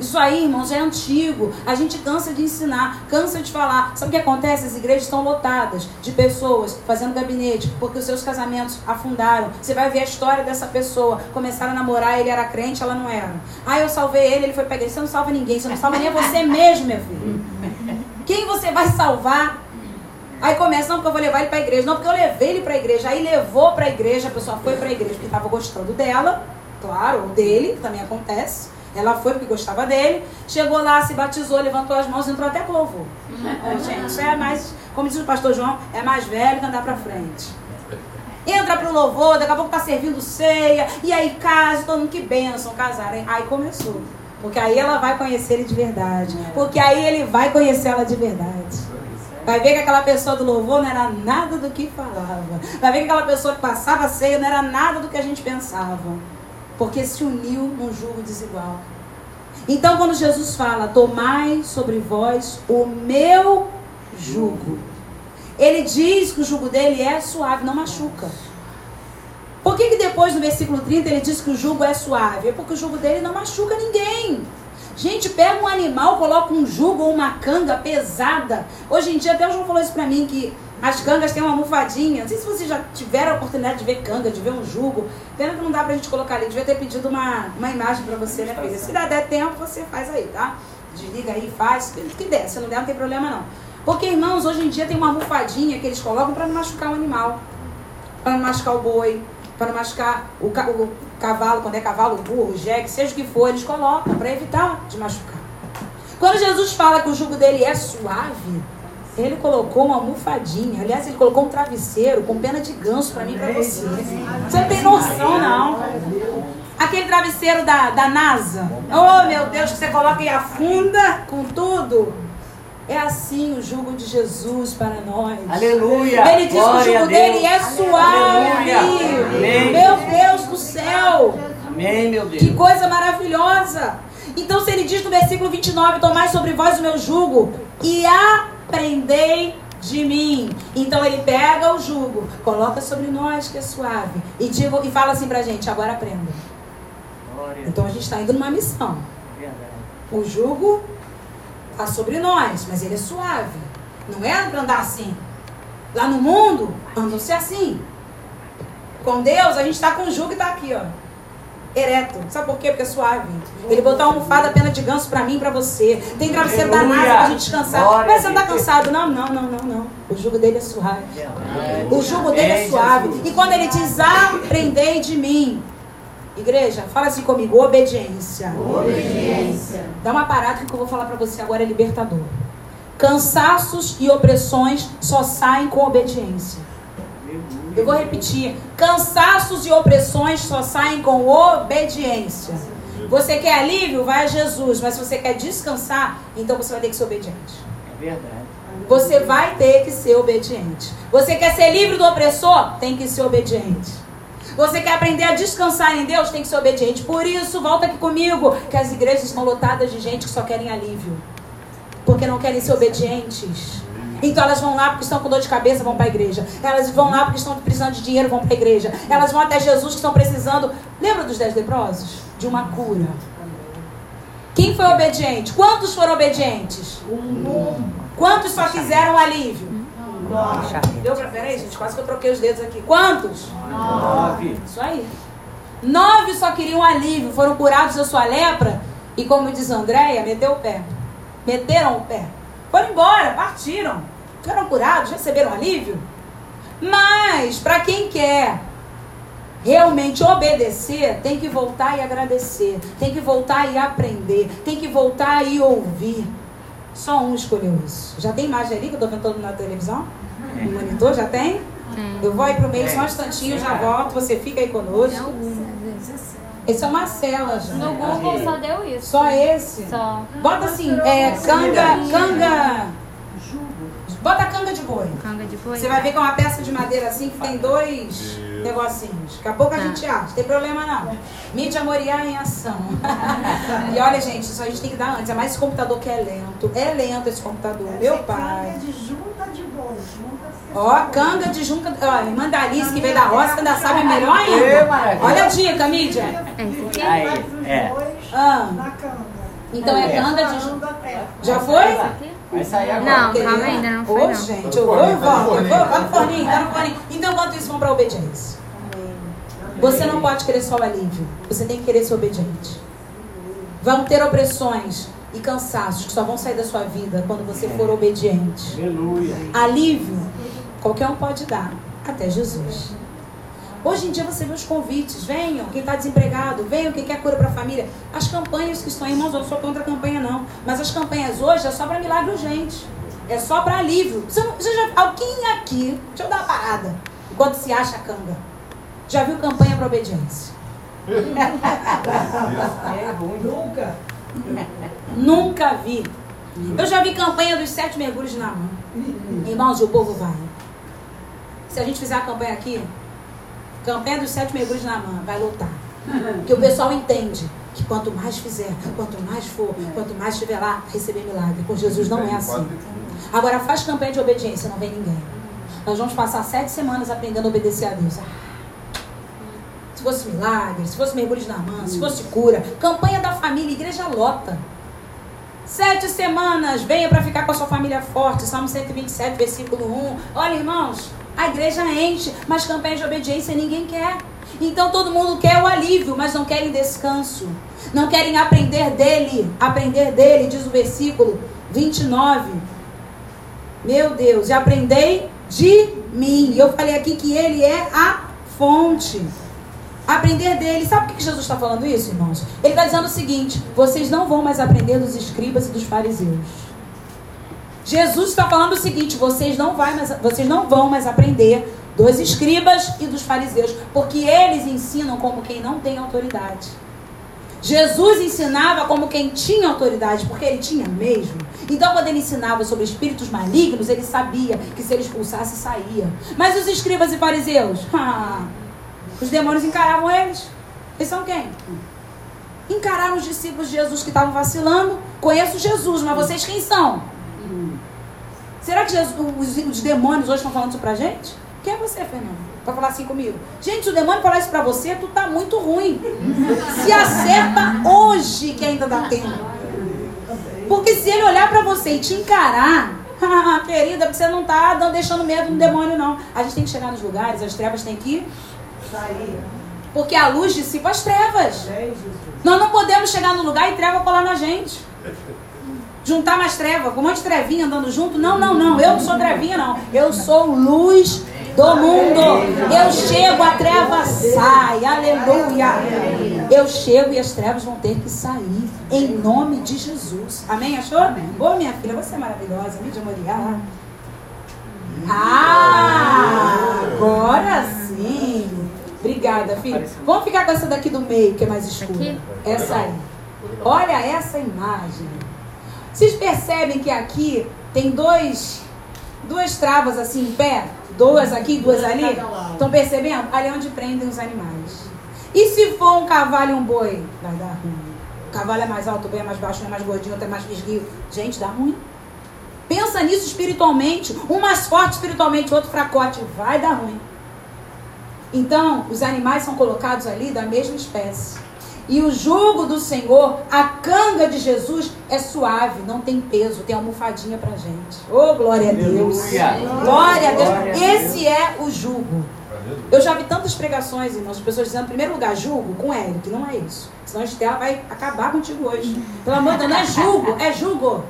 Isso aí, irmãos, é antigo. A gente cansa de ensinar, cansa de falar. Sabe o que acontece? As igrejas estão lotadas de pessoas fazendo gabinete, porque os seus casamentos afundaram. Você vai ver a história dessa pessoa. Começaram a namorar, ele era crente, ela não era. Ah, eu salvei ele, ele foi igreja. Você não salva ninguém, você não salva nem você mesmo, minha filha. Quem você vai salvar? Aí começa, não, porque eu vou levar ele para a igreja. Não, porque eu levei ele para a igreja. Aí levou para a igreja, a pessoa foi para a igreja porque estava gostando dela, claro, ou dele, que também acontece. Ela foi porque gostava dele, chegou lá, se batizou, levantou as mãos, entrou até com louvor. É, gente, isso é mais, como diz o pastor João, é mais velho que andar pra frente. Entra pro louvor, daqui a pouco tá servindo ceia, e aí casa, todo mundo que benção, casarem. Aí começou. Porque aí ela vai conhecer ele de verdade. Porque aí ele vai conhecer ela de verdade. Vai ver que aquela pessoa do louvor não era nada do que falava. Vai ver que aquela pessoa que passava a ceia não era nada do que a gente pensava porque se uniu num jugo desigual. Então, quando Jesus fala, tomai sobre vós o meu jugo, ele diz que o jugo dele é suave, não machuca. Por que, que depois no versículo 30 ele diz que o jugo é suave? É porque o jugo dele não machuca ninguém. Gente, pega um animal, coloca um jugo ou uma canga pesada. Hoje em dia, até o João falou isso pra mim, que as cangas têm uma almofadinha. Não sei se vocês já tiveram a oportunidade de ver canga, de ver um jugo. Pena que não dá pra gente colocar ali. Devia ter pedido uma, uma imagem pra você, né, filha? Se der tempo, você faz aí, tá? Desliga aí, faz. Que der. Se não der, não tem problema não. Porque, irmãos, hoje em dia tem uma almofadinha que eles colocam para não machucar o animal. Para não machucar o boi. Para não machucar o, o, cavalo, quando é cavalo, burro, jegue, seja o que for, eles colocam para evitar de machucar. Quando Jesus fala que o jugo dele é suave, ele colocou uma almofadinha. Aliás, ele colocou um travesseiro com pena de ganso para mim e para você. Você não tem noção, não. Aquele travesseiro da, da NASA. Oh, meu Deus, que você coloca e afunda com tudo. É assim o jugo de Jesus para nós. Aleluia. Ele diz Glória que o jugo dele é suave. Meu Deus do céu. Amém, meu Deus. Que coisa maravilhosa. Então, se ele diz no versículo 29, tomai sobre vós o meu jugo e a aprendei de mim. Então ele pega o jugo, coloca sobre nós que é suave e, digo, e fala assim pra gente: agora aprenda. Então a gente está indo numa missão. O jugo está sobre nós, mas ele é suave. Não é para andar assim. Lá no mundo, andam-se assim. Com Deus, a gente está com o jugo e está aqui, ó ereto. Sabe por quê? Porque é suave. Ele botou uma almofada pena de ganso para mim e pra você. Tem travesseiro da NASA pra gente descansar. Glória Mas você não tá cansado. Não, não, não, não, não. O jugo dele é suave. O jugo dele é suave. E quando ele diz, aprendei de mim. Igreja, fala assim comigo, obediência. Obediência. Dá uma parada que eu vou falar para você agora é libertador. Cansaços e opressões só saem com obediência. Eu vou repetir: cansaços e opressões só saem com obediência. Você quer alívio? Vai a Jesus. Mas se você quer descansar, então você vai ter que ser obediente. É verdade. Você vai ter que ser obediente. Você quer ser livre do opressor? Tem que ser obediente. Você quer aprender a descansar em Deus? Tem que ser obediente. Por isso, volta aqui comigo, que as igrejas estão lotadas de gente que só querem alívio. Porque não querem ser obedientes. Então elas vão lá porque estão com dor de cabeça, vão para a igreja. Elas vão lá porque estão precisando de dinheiro, vão para a igreja. Elas vão até Jesus que estão precisando. Lembra dos dez leprosos? De uma cura. Quem foi obediente? Quantos foram obedientes? Quantos só quiseram alívio? Deu pra. Peraí, gente, quase que eu troquei os dedos aqui. Quantos? Nove. Isso aí. Nove só queriam alívio, foram curados da sua lepra. E como diz Andréia, meteu o pé. Meteram o pé. Foram embora, partiram. Foram curados, receberam alívio. Mas, para quem quer realmente obedecer, tem que voltar e agradecer. Tem que voltar e aprender. Tem que voltar e ouvir. Só um escolheu isso. Já tem imagem ali que eu estou vendo todo na televisão? No monitor, já tem? Eu vou aí pro meio só um instantinho, já volto. Você fica aí conosco. Esse é uma cela, já. No Google só deu isso. Só esse? Só. Bota assim, é, canga, canga. Bota canga de boi. Canga de boi. Você vai ver que é uma peça de madeira assim que tem dois negocinhos. Daqui a pouco a Tá. gente acha, não tem problema não. Mídia Moriá em ação. e olha, gente, isso a gente tem que dar antes. É mais esse computador que é lento. É lento esse computador. Meu pai. de junta de Ó, canga de junca. Ó, irmã da Alice que veio da roça, que ainda sabe melhor ainda. maravilha. Olha a dica, mídia. É? Aí, é. Ah. na canga. Então é É. canga de terra. Já foi? Vai sair agora. Não, calma ainda, não foi Ô, não. gente, eu vou e volto. No forninho, no forninho. Então, enquanto isso, vamos para a obediência. Você não pode querer só o alívio. Você tem que querer ser obediente. Vão ter opressões e cansaços que só vão sair da sua vida quando você for obediente. Aleluia. Alívio, qualquer um pode dar, até Jesus. Hoje em dia você vê os convites, venham, quem está desempregado, venham, quem quer cura para a família. As campanhas que estão aí, irmãos, eu não sou contra a campanha não, mas as campanhas hoje é só para milagre urgente, é só para alívio. Você, não, você já, alguém aqui, deixa eu dar uma parada, enquanto se acha a canga, já viu campanha para obediência? É ruim. Nunca. Nunca vi. Eu já vi campanha dos sete mergulhos na mão. Irmãos, o povo vai. Se a gente fizer a campanha aqui, campanha dos sete mergulhos na mão, vai lotar. Porque o pessoal entende que quanto mais fizer, quanto mais for, quanto mais estiver lá, receber milagre. Com Jesus não é assim. Agora faz campanha de obediência, não vem ninguém. Nós vamos passar sete semanas aprendendo a obedecer a Deus. Ah, Se fosse milagre, se fosse mergulhos na mão, se fosse cura, campanha da família, igreja lota. Sete semanas, venha para ficar com a sua família forte. Salmo 127, versículo 1. Olha, irmãos, a igreja enche, mas campanha de obediência ninguém quer. Então todo mundo quer o alívio, mas não querem descanso. Não querem aprender dele. Aprender dele, diz o versículo 29. Meu Deus, e aprendei de mim. Eu falei aqui que ele é a fonte. Aprender dele. Sabe por que Jesus está falando isso, irmãos? Ele está dizendo o seguinte: vocês não vão mais aprender dos escribas e dos fariseus. Jesus está falando o seguinte: vocês não, vai mais, vocês não vão mais aprender dos escribas e dos fariseus, porque eles ensinam como quem não tem autoridade. Jesus ensinava como quem tinha autoridade, porque ele tinha mesmo. Então, quando ele ensinava sobre espíritos malignos, ele sabia que se ele expulsasse, saía. Mas os escribas e fariseus? Ah, os demônios encaravam eles. Eles são quem? Encararam os discípulos de Jesus que estavam vacilando. Conheço Jesus, mas vocês quem são? Será que Jesus- os, os demônios hoje estão falando isso pra gente? Quem é você, Fernando? Pra falar assim comigo? Gente, se o demônio falar isso pra você, tu tá muito ruim. Se acerta hoje que ainda dá tempo. Porque se ele olhar pra você e te encarar, ah, querida, você não tá deixando medo no demônio, não. A gente tem que chegar nos lugares, as trevas têm que ir. Sair. Porque a luz dissipa as trevas. É. Nós não podemos chegar no lugar e treva colar na gente. Juntar mais treva, com um monte de trevinha andando junto. Não, não, não. Eu não sou trevinha, não. Eu sou luz do mundo. Eu chego, a treva sai. Aleluia. Eu chego e as trevas vão ter que sair. Em nome de Jesus. Amém? Achou? Ô, minha filha, você é maravilhosa. Mídia Moriá. Ah, agora sim. Obrigada, filha. Vamos ficar com essa daqui do meio, que é mais escura. Essa aí. Olha essa imagem. Vocês percebem que aqui tem dois, duas travas assim em pé? Duas aqui, duas ali? Estão percebendo? Ali é onde prendem os animais. E se for um cavalo e um boi? Vai dar ruim. O cavalo é mais alto, o boi é mais baixo, um é mais gordinho, outro é mais esguio. Gente, dá ruim. Pensa nisso espiritualmente. Um mais forte espiritualmente, outro fracote. Vai dar ruim. Então, os animais são colocados ali da mesma espécie. E o jugo do Senhor, a canga de Jesus, é suave, não tem peso, tem almofadinha pra gente. Oh, glória a Deus. Aleluia. Glória a Deus. Glória a Deus. Esse é o jugo. Eu já vi tantas pregações, irmãos, as pessoas dizendo, em primeiro lugar, julgo com Eric. Não é isso. Senão a Estela vai acabar contigo hoje. Pelo amor de Deus, não é julgo, é julgo.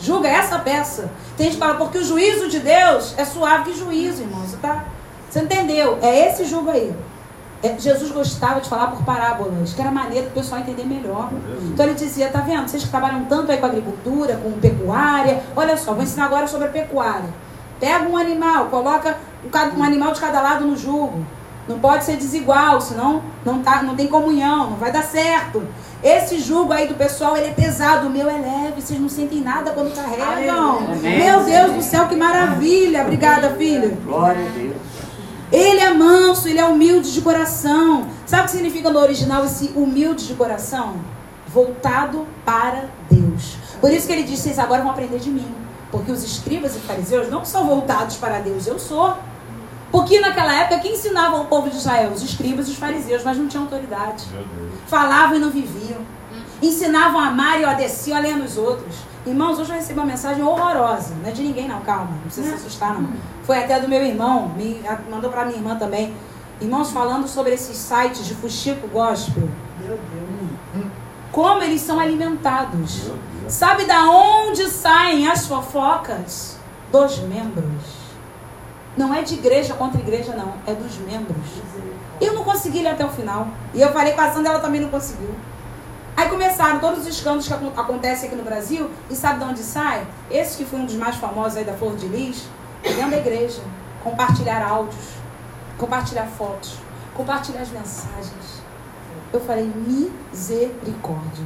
Julga essa peça. Tem gente que fala, porque o juízo de Deus é suave que juízo, irmão. Você, tá, você entendeu? É esse julgo aí. É, Jesus gostava de falar por parábolas, que era maneiro para o pessoal entender melhor. Então ele dizia, tá vendo? Vocês que trabalham tanto aí com agricultura, com pecuária, olha só, vou ensinar agora sobre a pecuária. Pega um animal, coloca um, animal de cada lado no jugo. Não pode ser desigual, senão não, tá, não tem comunhão, não vai dar certo. Esse jugo aí do pessoal, ele é pesado, o meu é leve, vocês não sentem nada quando carregam. Meu Deus do céu, que maravilha. Obrigada, filha. Glória a Deus. Ele é manso, ele é humilde de coração. Sabe o que significa no original esse humilde de coração? Voltado para Deus. Por isso que ele diz: vocês agora vão aprender de mim. Porque os escribas e fariseus não são voltados para Deus, eu sou. Porque naquela época, quem ensinava o povo de Israel? Os escribas e os fariseus, mas não tinham autoridade. Falavam e não viviam. ensinavam a amar e obedeciam além nos outros. Irmãos, hoje eu recebi uma mensagem horrorosa. Não é de ninguém, não, calma. Não precisa se assustar, não. Foi até do meu irmão, me mandou para minha irmã também. Irmãos, falando sobre esses sites de fuxico gospel. Meu Deus. Como eles são alimentados. Sabe da onde saem as fofocas? Dos membros. Não é de igreja contra igreja, não. É dos membros. Eu não consegui ir até o final. E eu falei com a Sandra, ela também não conseguiu. Aí começaram todos os escândalos que acontecem aqui no Brasil. E sabe de onde sai? Esse que foi um dos mais famosos aí da Flor de Lis. Dentro da igreja. Compartilhar áudios. Compartilhar fotos. Compartilhar as mensagens. Eu falei, misericórdia.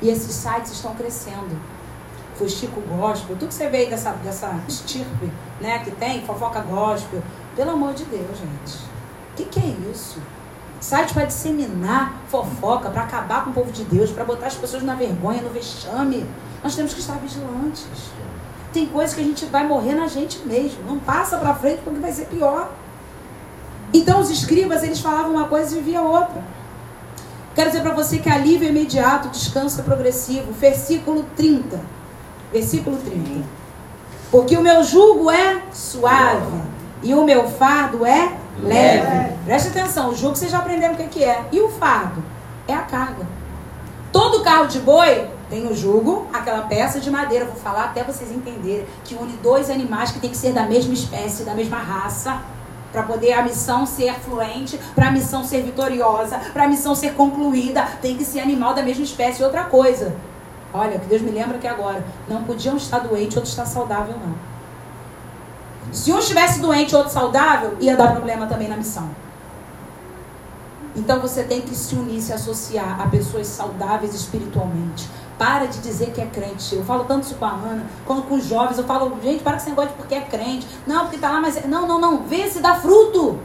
E esses sites estão crescendo. Foi Chico Gospel, tudo que você veio dessa, dessa estirpe, né, que tem, fofoca gospel. Pelo amor de Deus, gente. O que, que é isso? Site para disseminar fofoca, para acabar com o povo de Deus, para botar as pessoas na vergonha, no vexame. Nós temos que estar vigilantes. Tem coisas que a gente vai morrer na gente mesmo. Não passa para frente porque vai ser pior. Então os escribas, eles falavam uma coisa e viviam outra. Quero dizer para você que alívio imediato, descanso é progressivo. Versículo 30. Versículo 30. Porque o meu jugo é suave e o meu fardo é leve. Preste atenção, o jugo vocês já aprenderam o que é. E o fardo? É a carga. Todo carro de boi tem o jugo, aquela peça de madeira. Vou falar até vocês entenderem que une dois animais que tem que ser da mesma espécie, da mesma raça para poder a missão ser fluente, para a missão ser vitoriosa, para a missão ser concluída, tem que ser animal da mesma espécie. Outra coisa, olha, que Deus me lembra que agora não podiam estar doente, outro estar saudável, não. Se um estivesse doente, outro saudável, ia dar problema também na missão. Então você tem que se unir, se associar a pessoas saudáveis espiritualmente. Para de dizer que é crente. Eu falo tanto isso com a Ana, quando com os jovens, eu falo, gente, para esse negócio de porque é crente. Não, porque tá lá, mas. É, não, não, não. Vê se dá fruto.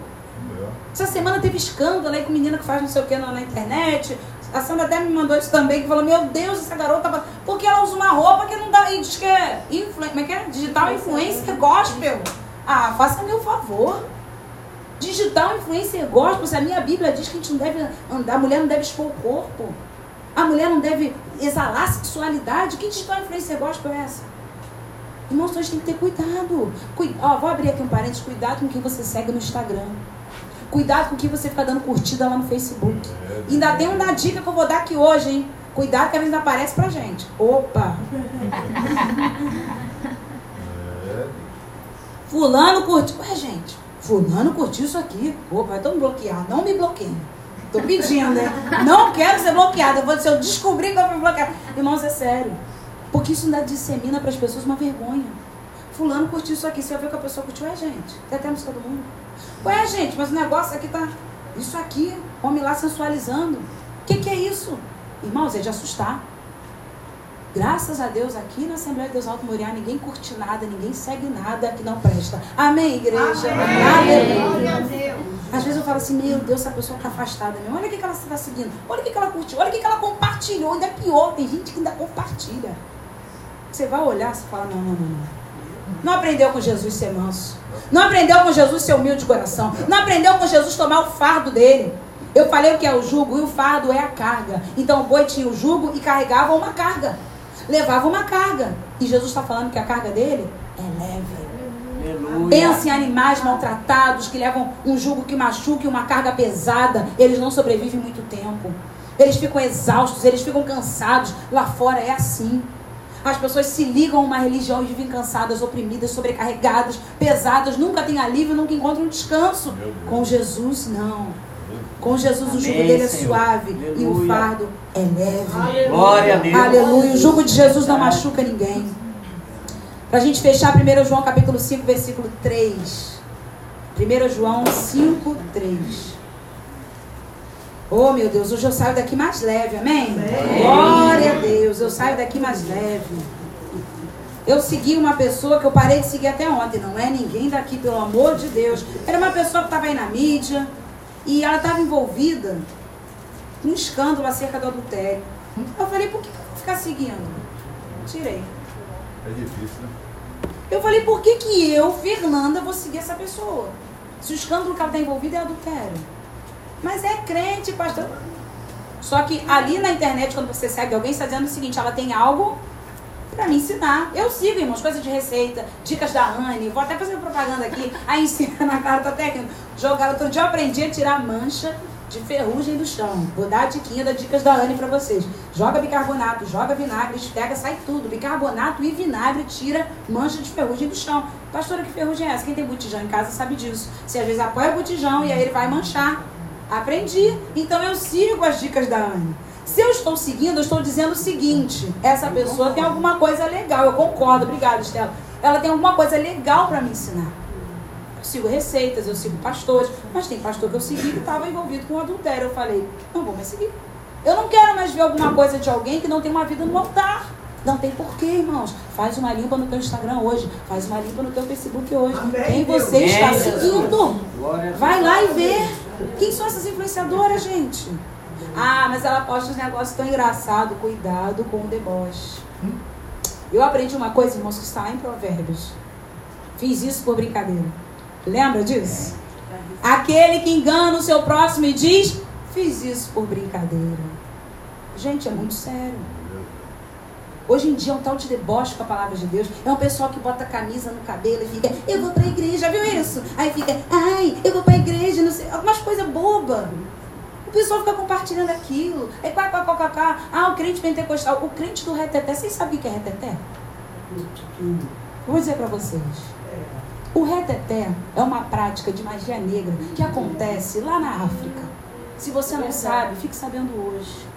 Essa semana teve escândalo aí com menina que faz não sei o que na, na internet. A Sandra até me mandou isso também, que falou, meu Deus, essa garota. Porque ela usa uma roupa que não dá. E diz que é. Influ... Como é que é? Digital influencer gospel. Ah, faça meu favor. Digital influencer gospel. Se a minha Bíblia diz que a gente não deve andar, a mulher não deve expor o corpo. A mulher não deve exalar sexualidade. Que digital influência gospel é essa? Irmãos, a gente tem que ter cuidado. Cuida, ó, vou abrir aqui um parênteses. Cuidado com quem você segue no Instagram. Cuidado com quem você fica dando curtida lá no Facebook. E ainda tem uma dica que eu vou dar aqui hoje, hein? Cuidado que às vezes aparece pra gente. Opa! Fulano curtiu. Ué, gente, fulano curtiu isso aqui. Opa, então bloquear. Não me bloqueie. Tô pedindo, né? Não quero ser bloqueada. Eu vou, se eu descobrir que eu fui bloqueada. Irmãos, é sério. Porque isso ainda dissemina para as pessoas uma vergonha. Fulano curtiu isso aqui. Você vai ver que a pessoa curtiu. É, gente. Tem até a música do mundo. Ué, gente, mas o negócio aqui tá. Isso aqui, homem lá sensualizando. O que, que é isso? Irmãos, é de assustar. Graças a Deus, aqui na Assembleia de Deus Alto Moriá, ninguém curte nada, ninguém segue nada que não presta. Amém, igreja? Amém. Aleluia. Às vezes eu falo assim, meu Deus, essa pessoa está afastada mesmo. Olha o que, que ela está seguindo. Olha o que, que ela curtiu. Olha o que, que ela compartilhou. Ainda é pior, tem gente que ainda compartilha. Você vai olhar e fala, não, não, não, não. Não aprendeu com Jesus ser manso. Não aprendeu com Jesus ser humilde de coração. Não aprendeu com Jesus tomar o fardo dele. Eu falei o que é o jugo e o fardo é a carga. Então o boi tinha o jugo e carregava uma carga levava uma carga. E Jesus está falando que a carga dele é leve. Aleluia. Pensa em animais maltratados que levam um jugo que machuca e uma carga pesada. Eles não sobrevivem muito tempo. Eles ficam exaustos, eles ficam cansados. Lá fora é assim. As pessoas se ligam a uma religião e vivem cansadas, oprimidas, sobrecarregadas, pesadas, nunca têm alívio, nunca encontram descanso. Com Jesus, não. Com Jesus Amém, o jugo dele é Senhor. suave Aleluia. e o fardo é leve. Aleluia. Glória a Deus. Aleluia. O jugo de Jesus não machuca ninguém. Para a gente fechar, 1 João capítulo 5, versículo 3. 1 João 5, 3. Oh, meu Deus, hoje eu saio daqui mais leve, amém? amém? Glória a Deus, eu saio daqui mais leve. Eu segui uma pessoa que eu parei de seguir até ontem, não é ninguém daqui, pelo amor de Deus. Era uma pessoa que estava aí na mídia, e ela estava envolvida num escândalo acerca do adultério. Eu falei, por que eu vou ficar seguindo? Tirei. É difícil, né? Eu falei, por que, que eu, Fernanda, vou seguir essa pessoa? Se o escândalo que ela está envolvida é adultério. Mas é crente, pastor. Só que ali na internet, quando você segue alguém, está dizendo o seguinte: ela tem algo para me ensinar. Eu sigo, irmãos, coisas de receita, dicas da Anne, vou até fazer propaganda aqui. Aí ensina na cara, tô até rindo. Jogar, outro dia eu aprendi a tirar mancha de ferrugem do chão. Vou dar a diquinha das dicas da Anne para vocês. Joga bicarbonato, joga vinagre, esfrega, sai tudo. Bicarbonato e vinagre tira mancha de ferrugem do chão. Pastora, que ferrugem é essa? Quem tem botijão em casa sabe disso. Você às vezes apoia o botijão e aí ele vai manchar. Aprendi. Então eu sigo as dicas da Anne. Se eu estou seguindo, eu estou dizendo o seguinte: essa pessoa tem alguma coisa legal. Eu concordo, obrigada, Estela. Ela tem alguma coisa legal para me ensinar. Eu sigo receitas, eu sigo pastores, mas tem pastor que eu segui que estava envolvido com adultério. Eu falei: não vou mais seguir. Eu não quero mais ver alguma coisa de alguém que não tem uma vida no altar. Não tem porquê, irmãos. Faz uma limpa no teu Instagram hoje. Faz uma limpa no teu Facebook hoje. Amém, Quem você Deus. está seguindo? Vai lá e vê. Quem são essas influenciadoras, gente? Ah, mas ela posta uns negócios tão engraçados. Cuidado com o deboche. Eu aprendi uma coisa, irmãos, que está lá em Provérbios. Fiz isso por brincadeira. Lembra disso? Aquele que engana o seu próximo e diz: Fiz isso por brincadeira. Gente, é muito sério. Hoje em dia é um tal de deboche com a palavra de Deus. É um pessoal que bota camisa no cabelo e fica, eu vou pra igreja, viu isso? Aí fica, ai, eu vou pra igreja, não sei, algumas coisas bobas. O pessoal fica compartilhando aquilo. É quá, quá, quá, quá, quá. Ah, o crente pentecostal. O crente do reteté. Vocês sabem o que é reteté? Vou dizer para vocês. O reteté é uma prática de magia negra que acontece lá na África. Se você não sabe, fique sabendo hoje.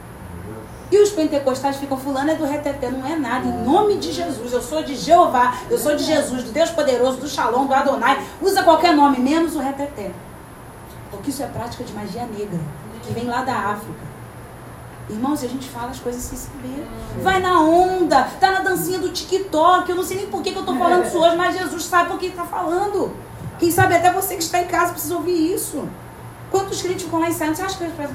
E os pentecostais ficam, fulano é do reteté, não é nada. Em nome de Jesus, eu sou de Jeová, eu sou de Jesus, do Deus poderoso, do Shalom, do Adonai. Usa qualquer nome, menos o reteté. Porque isso é prática de magia negra que vem lá da África. Irmãos, a gente fala as coisas sem saber. Vai na onda, tá na dancinha do TikTok. Eu não sei nem por que, que eu tô falando isso hoje, mas Jesus sabe por que está falando. Quem sabe até você que está em casa precisa ouvir isso. Quantos crentes ficam lá ensaiando? Você acha que eles?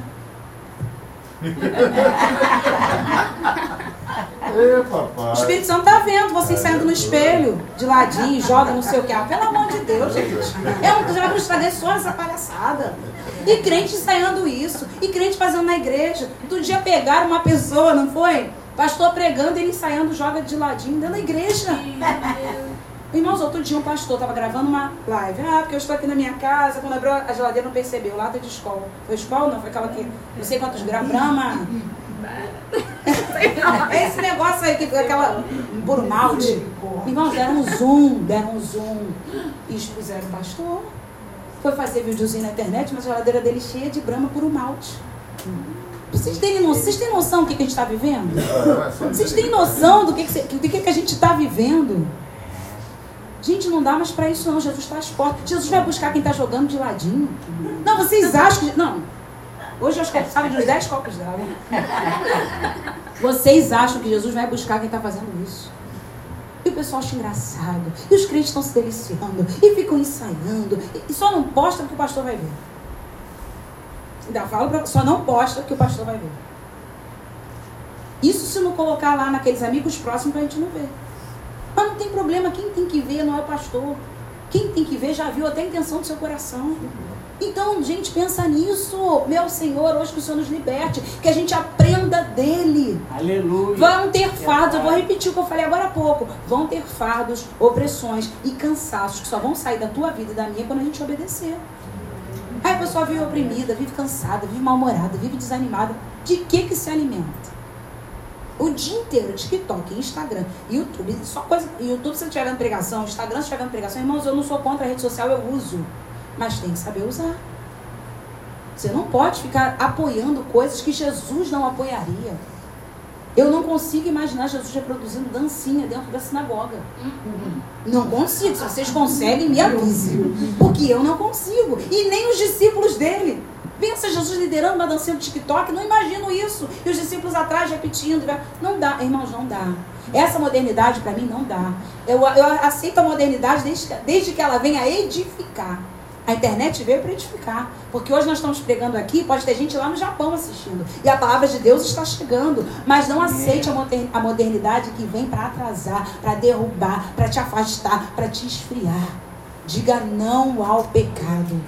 Ei, papai. O Espírito Santo tá vendo você saindo no espelho, de ladinho, joga não sei o que. Ah, pelo amor de Deus, gente. É um já para só essa palhaçada. E crente ensaiando isso. E crente fazendo na igreja. Todo dia pegaram uma pessoa, não foi? Pastor pregando, ele ensaiando, joga de ladinho dentro da igreja. Irmãos, outro dia um pastor estava gravando uma live. Ah, porque eu estou aqui na minha casa, quando abriu a geladeira não percebeu, lata de escola. Foi escola? Não, foi aquela que não sei quantos gramas, Brahma. Esse negócio aí, que aquela por malte. Irmãos, deram um zoom, deram um zoom e expuseram o pastor. Foi fazer videozinho na internet, mas a geladeira dele cheia de brama por um malte. Vocês têm, noção, vocês têm noção do que, que a gente está vivendo? Vocês têm noção do que, que, do que, que a gente está vivendo? Gente, não dá mais para isso não. Jesus está às portas. Jesus vai buscar quem está jogando de ladinho. Não, vocês acham que... Não. Hoje eu acho que sabe de uns 10 copos d'água. Vocês acham que Jesus vai buscar quem está fazendo isso? E o pessoal acha engraçado. E os crentes estão se deliciando. E ficam ensaiando. E só não posta porque o pastor vai ver. Ainda falo pra, só não posta porque o pastor vai ver. Isso se não colocar lá naqueles amigos próximos para a gente não ver. Mas não tem problema. Quem tem que ver não é o pastor. Quem tem que ver já viu até a intenção do seu coração. Então, gente, pensa nisso. Meu Senhor, hoje que o Senhor nos liberte, que a gente aprenda dele. Aleluia. Vão ter fardos, eu vou repetir o que eu falei agora há pouco. Vão ter fardos, opressões e cansaços que só vão sair da tua vida e da minha quando a gente obedecer. Aí a pessoa vive oprimida, vive cansada, vive mal-humorada, vive desanimada. De que que se alimenta? O dia inteiro, TikTok, Instagram, YouTube, só coisa. YouTube se estiver vendo pregação, Instagram se vendo pregação, irmãos, eu não sou contra a rede social, eu uso mas tem que saber usar. Você não pode ficar apoiando coisas que Jesus não apoiaria. Eu não consigo imaginar Jesus reproduzindo dancinha dentro da sinagoga. Não consigo. Se vocês conseguem, me avisem. Porque eu não consigo. E nem os discípulos dele. Pensa Jesus liderando uma dancinha do TikTok, não imagino isso. E os discípulos atrás repetindo. Não dá, irmãos, não dá. Essa modernidade para mim não dá. Eu, eu aceito a modernidade desde, desde que ela venha edificar. A internet veio para edificar. Porque hoje nós estamos pregando aqui, pode ter gente lá no Japão assistindo. E a palavra de Deus está chegando. Mas não aceite a modernidade que vem para atrasar, para derrubar, para te afastar, para te esfriar. Diga não ao pecado.